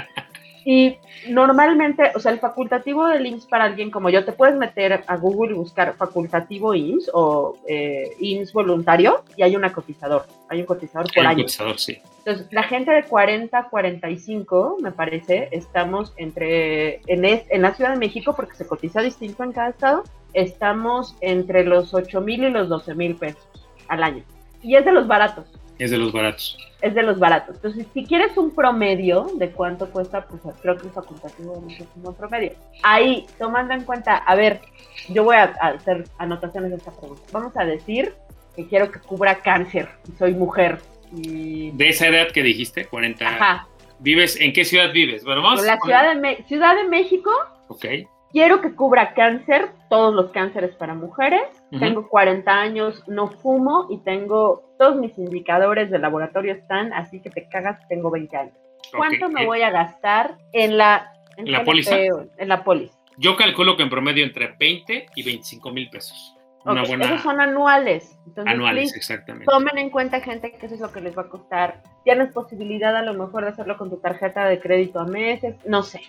Y normalmente, o sea, el facultativo del IMSS para alguien como yo, te puedes meter a Google y buscar facultativo IMSS o eh, IMSS voluntario y hay un cotizador, hay un cotizador por año. Cotizador, sí. Entonces, la gente de 40 a 45, me parece, estamos entre, en, en la Ciudad de México, porque se cotiza distinto en cada estado, estamos entre los 8 mil y los 12 mil pesos al año. Y es de los baratos. Es de los baratos. Es de los baratos. Entonces, si quieres un promedio de cuánto cuesta, pues creo que el facultativo es un promedio. Ahí, tomando en cuenta, a ver, yo voy a hacer anotaciones de esta pregunta. Vamos a decir que quiero que cubra cáncer y soy mujer. Y... De esa edad que dijiste, 40. Ajá. ¿Vives, ¿En qué ciudad vives? Bueno, vamos. En la ciudad de, ciudad de México. Ok. Quiero que cubra cáncer, todos los cánceres para mujeres. Tengo 40 años, no fumo y tengo todos mis indicadores de laboratorio están, así que te cagas, tengo 20 años. ¿Cuánto me eh, voy a gastar en la, en la póliza? En la póliza. Yo calculo que en promedio entre 20 y 25 mil pesos. Una buena... Esos son anuales. anuales, exactamente. Tomen en cuenta, gente, que eso es lo que les va a costar. Tienes posibilidad a lo mejor de hacerlo con tu tarjeta de crédito a meses, no sé,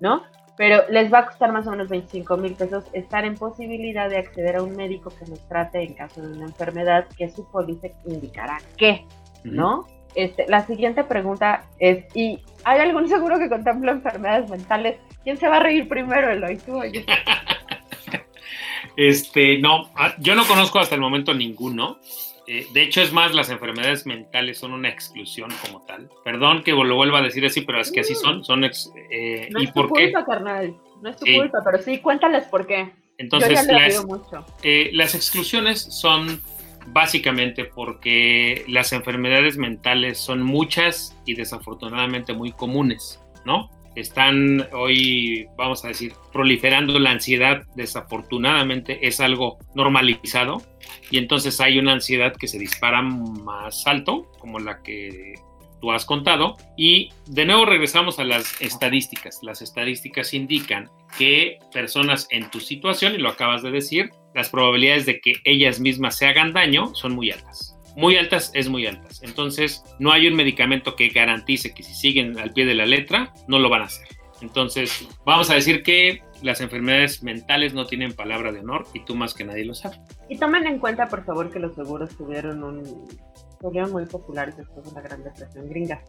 ¿no? Pero les va a costar más o menos 25 mil pesos estar en posibilidad de acceder a un médico que nos trate en caso de una enfermedad que su póliza indicará qué, ¿no? Este, la siguiente pregunta es, ¿y hay algún seguro que contempla enfermedades mentales? ¿Quién se va a reír primero, Eloy? ¿Tú o yo? este, no, ah, yo no conozco hasta el momento ninguno. Eh, de hecho, es más, las enfermedades mentales son una exclusión como tal. Perdón que lo vuelva a decir así, pero es que así son. son eh, no es tu culpa, carnal. No es tu culpa, pero sí, cuéntales por qué. Entonces, las, eh, las exclusiones son básicamente porque las enfermedades mentales son muchas y desafortunadamente muy comunes, ¿no? están hoy, vamos a decir, proliferando la ansiedad, desafortunadamente es algo normalizado y entonces hay una ansiedad que se dispara más alto, como la que tú has contado. Y de nuevo regresamos a las estadísticas. Las estadísticas indican que personas en tu situación, y lo acabas de decir, las probabilidades de que ellas mismas se hagan daño son muy altas. muy altas es muy altas. Entonces, no hay un medicamento que garantice que si siguen al pie de la letra, no lo van a hacer. Entonces, vamos a decir que las enfermedades mentales no tienen palabra de honor y tú más que nadie lo sabes. Y tomen en cuenta, por favor, que los seguros tuvieron un volvieron muy populares después de la Gran Depresión gringa,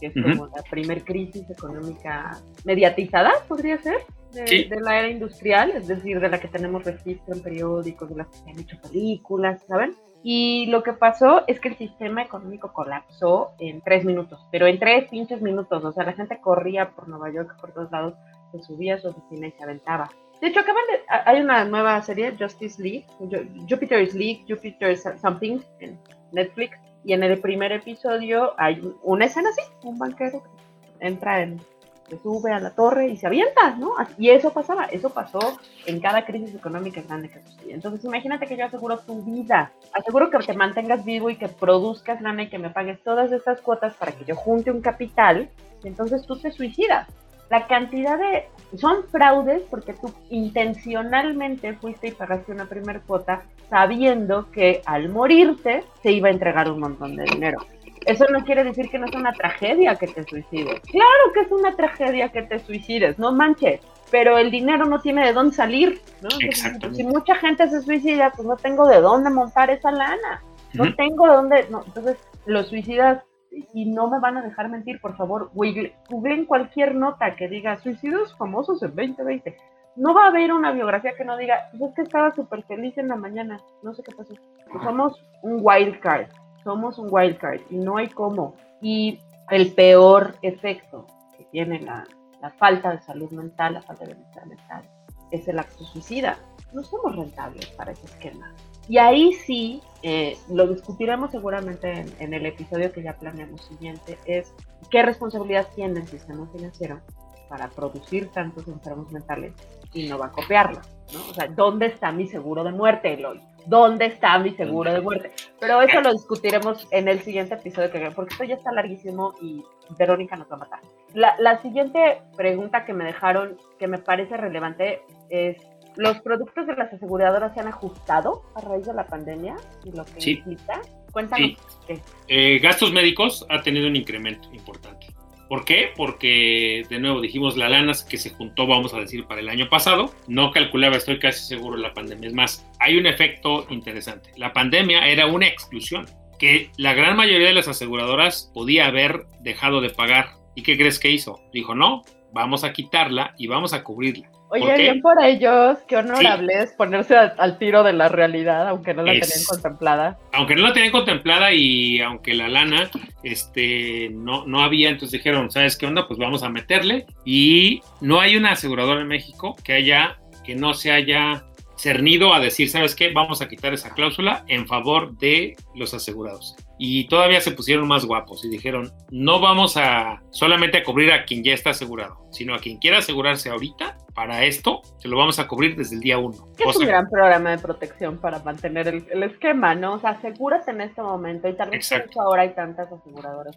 que es como la primer crisis económica mediatizada, podría ser, de, de, la era industrial, es decir, de la que tenemos registro en periódicos, de las que se han hecho películas, ¿saben? Y lo que pasó es que el sistema económico colapsó en tres minutos, pero en tres pinches minutos. O sea, la gente corría por Nueva York, por todos lados, se subía a su oficina y se aventaba. De hecho, acaban de, hay una nueva serie, Justice League, Jupiter's League, Jupiter's Something, en Netflix, y en el primer episodio hay una escena así, un banquero que entra en, se sube a la torre y se avienta, ¿no? Y eso pasaba, eso pasó en cada crisis económica grande que sucedía. Entonces imagínate que yo aseguro tu vida, aseguro que te mantengas vivo y que produzcas lana y que me pagues todas estas cuotas para que yo junte un capital, y entonces tú te suicidas la cantidad de... Son fraudes porque tú intencionalmente fuiste y pagaste una primera cuota sabiendo que al morirte se iba a entregar un montón de dinero. Eso no quiere decir que no es una tragedia que te suicides. Claro que es una tragedia que te suicides, no manches. Pero el dinero no tiene de dónde salir, ¿no? si mucha gente se suicida, pues no tengo de dónde montar esa lana. No tengo de dónde. No. Entonces, los suicidas y no me van a dejar mentir, por favor, googleen cualquier nota que diga suicidios famosos en 2020. No va a haber una biografía que no diga, pues es que estaba súper feliz en la mañana, no sé qué pasó. Pues somos un wild card, somos un wild card y no hay cómo. Y el peor efecto que tiene la, la falta de salud mental, la falta de bienestar mental, es el acto suicida. No somos rentables para ese esquema. Y ahí sí, eh, lo discutiremos seguramente en, el episodio que ya planeamos siguiente, es qué responsabilidad tiene el sistema financiero para producir tantos enfermos mentales y no va a copiarlo, ¿no? O sea, ¿dónde está mi seguro de muerte, Eloy? ¿Dónde está mi seguro de muerte? Pero eso lo discutiremos en el siguiente episodio, que, porque esto ya está larguísimo y Verónica nos va a matar. La, la siguiente pregunta que me dejaron, que me parece relevante, es los productos de las aseguradoras se han ajustado a raíz de la pandemia y lo que sí. implica. Cuéntanos. Eh, gastos médicos ha tenido un incremento importante. ¿Por qué? Porque, de nuevo, dijimos la lana que se juntó, vamos a decir, para el año pasado. No calculaba, estoy casi seguro, la pandemia. Es más, hay un efecto interesante. La pandemia era una exclusión que la gran mayoría de las aseguradoras podía haber dejado de pagar. ¿Y qué crees que hizo? Dijo, no, vamos a quitarla y vamos a cubrirla. Oye, bien por ellos, qué honorables ponerse al tiro de la realidad, aunque no la tenían contemplada. Aunque no la tenían contemplada y aunque la lana este, no, no había, entonces dijeron, ¿sabes qué onda? Pues vamos a meterle. Y no hay una aseguradora en México que haya, que no se haya cernido a decir, ¿sabes qué? Vamos a quitar esa cláusula en favor de los asegurados y todavía se pusieron más guapos y dijeron, no vamos a solamente a cubrir a quien ya está asegurado, sino a quien quiera asegurarse ahorita para esto, se lo vamos a cubrir desde el día uno. Es un gran programa de protección para mantener el, esquema, ¿no? O sea, asegúrate en este momento y tal vez ahora hay tantas aseguradoras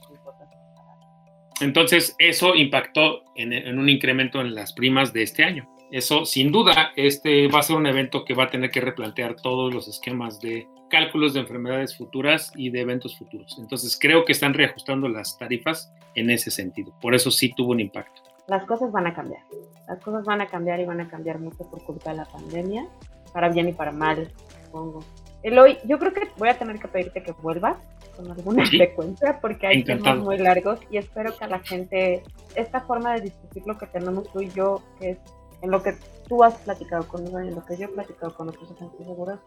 Entonces, eso impactó en, en un incremento en las primas de este año. Eso, sin duda, este va a ser un evento que va a tener que replantear todos los esquemas de cálculos de enfermedades futuras y de eventos futuros. Entonces creo que están reajustando las tarifas en ese sentido. Por eso sí tuvo un impacto. Las cosas van a cambiar. Las cosas van a cambiar y van a cambiar mucho por culpa de la pandemia, para bien y para mal, supongo. Eloy, yo creo que voy a tener que pedirte que vuelvas con alguna frecuencia porque hay temas muy largos y espero que a la gente esta forma de discutir lo que tenemos tú y yo, que es en lo que tú has platicado conmigo y en lo que yo he platicado con otros agentes seguros,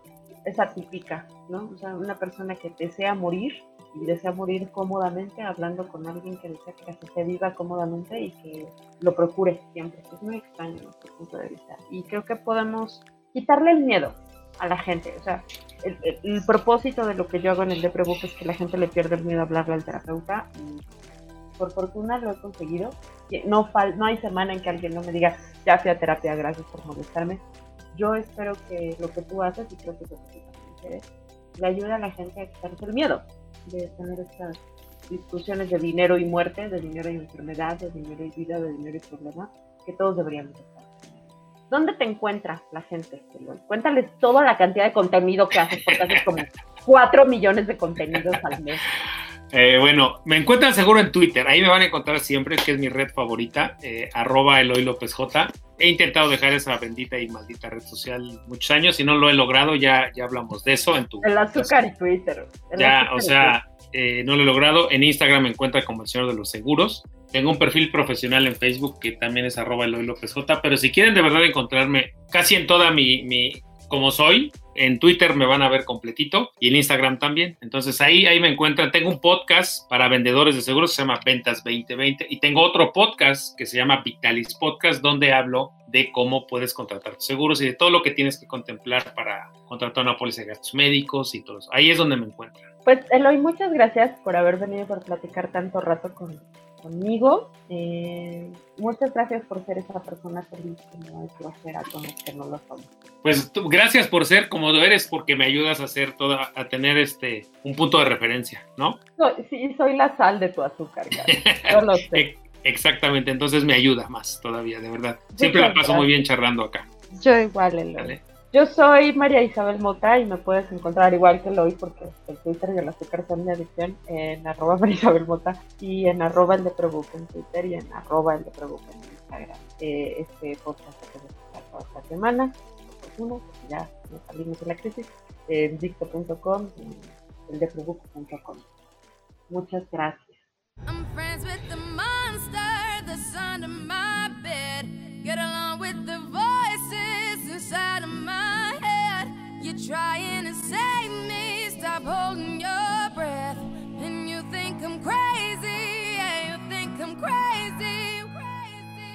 es atípica, ¿no? O sea, una persona que desea morir y desea morir cómodamente hablando con alguien que desea que se viva cómodamente y que lo procure siempre. Es muy extraño desde punto de vista. Y creo que podemos quitarle el miedo a la gente. O sea, el, propósito de lo que yo hago en el Deprebook es que la gente le pierda el miedo a hablarle al terapeuta. Y por fortuna lo he conseguido. No, no hay semana en que alguien no me diga, ya fui a terapia, gracias por molestarme yo espero que lo que tú haces, y creo que lo que tú le ayude a la gente a quitarse el miedo de tener estas discusiones de dinero y muerte, de dinero y enfermedad, de dinero y vida, de dinero y problema, que todos deberíamos estar. ¿Dónde te encuentra la gente? Cuéntales toda la cantidad de contenido que haces, porque haces como cuatro millones de contenidos al mes. Eh, bueno, me encuentran seguro en Twitter, ahí me van a encontrar siempre, que es mi red favorita, eh, arroba Eloy López J. He intentado dejar esa bendita y maldita red social muchos años y no lo he logrado, ya, ya hablamos de eso en tu... El azúcar y Twitter. ya, o sea, eh, no lo he logrado. En Instagram me encuentra como el señor de los seguros. Tengo un perfil profesional en Facebook que también es arroba Eloy López J. Pero si quieren de verdad encontrarme casi en toda mi, mi, como soy, en Twitter me van a ver completito y en Instagram también. Entonces ahí, ahí me encuentran. Tengo un podcast para vendedores de seguros se llama Ventas 2020 y tengo otro podcast que se llama Vitalis Podcast donde hablo de cómo puedes contratar tus seguros y de todo lo que tienes que contemplar para contratar una póliza de gastos médicos y todo eso. Ahí es donde me encuentran. Pues Eloy, muchas gracias por haber venido por platicar tanto rato conmigo. Eh, muchas gracias por ser esa persona feliz que no es grosera con los que no lo son. Pues gracias por ser como tú eres, porque me ayudas a hacer toda, a tener este un punto de referencia, ¿no? sí, soy la sal de tu azúcar, yo lo sé. Exactamente, entonces me ayuda más todavía, de verdad. Siempre la paso muy bien charlando acá. Yo igual, Eloy. Yo soy María Isabel Mota y me puedes encontrar igual que hoy porque el Twitter y el azúcar son mi adicción en arroba María Isabel Mota y en arroba el de en Twitter y en arroba el en Instagram. Eh, este podcast se puede escuchar toda esta semana, uno, ya nos salimos de la crisis, en dicto.com y el de Prebook.com. Muchas gracias. I'm friends with the monster that's under my inside of my head. You're trying to save me, stop holding your breath. And you think I'm crazy, yeah, you think I'm crazy.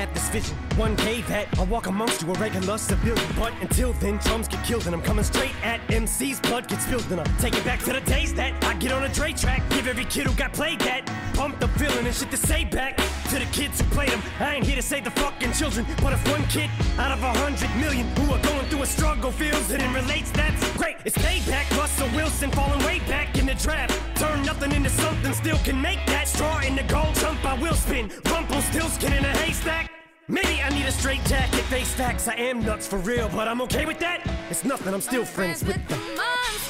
had this vision. One day that I'll walk amongst you, a regular civilian. But until then, drums get killed, and I'm coming straight at MC's blood gets spilled, and I take it back to the days that I get on a Dre track. Give every kid who got played that. Pump the feeling and shit to say back to the kids who played them. I ain't here to save the fucking children, but if one kid out of a hundred million who are going through a struggle feels it and relates, that's great. It's payback. Russell Wilson falling way back in the draft. Turn nothing into something, still can make that straw in the gold jump. I will spin. Rumple still skin in a haystack. Maybe I need a straight jacket, face facts. I am nuts for real, but I'm okay with that. It's nothing, I'm still I'm friends, friends, with, with the monster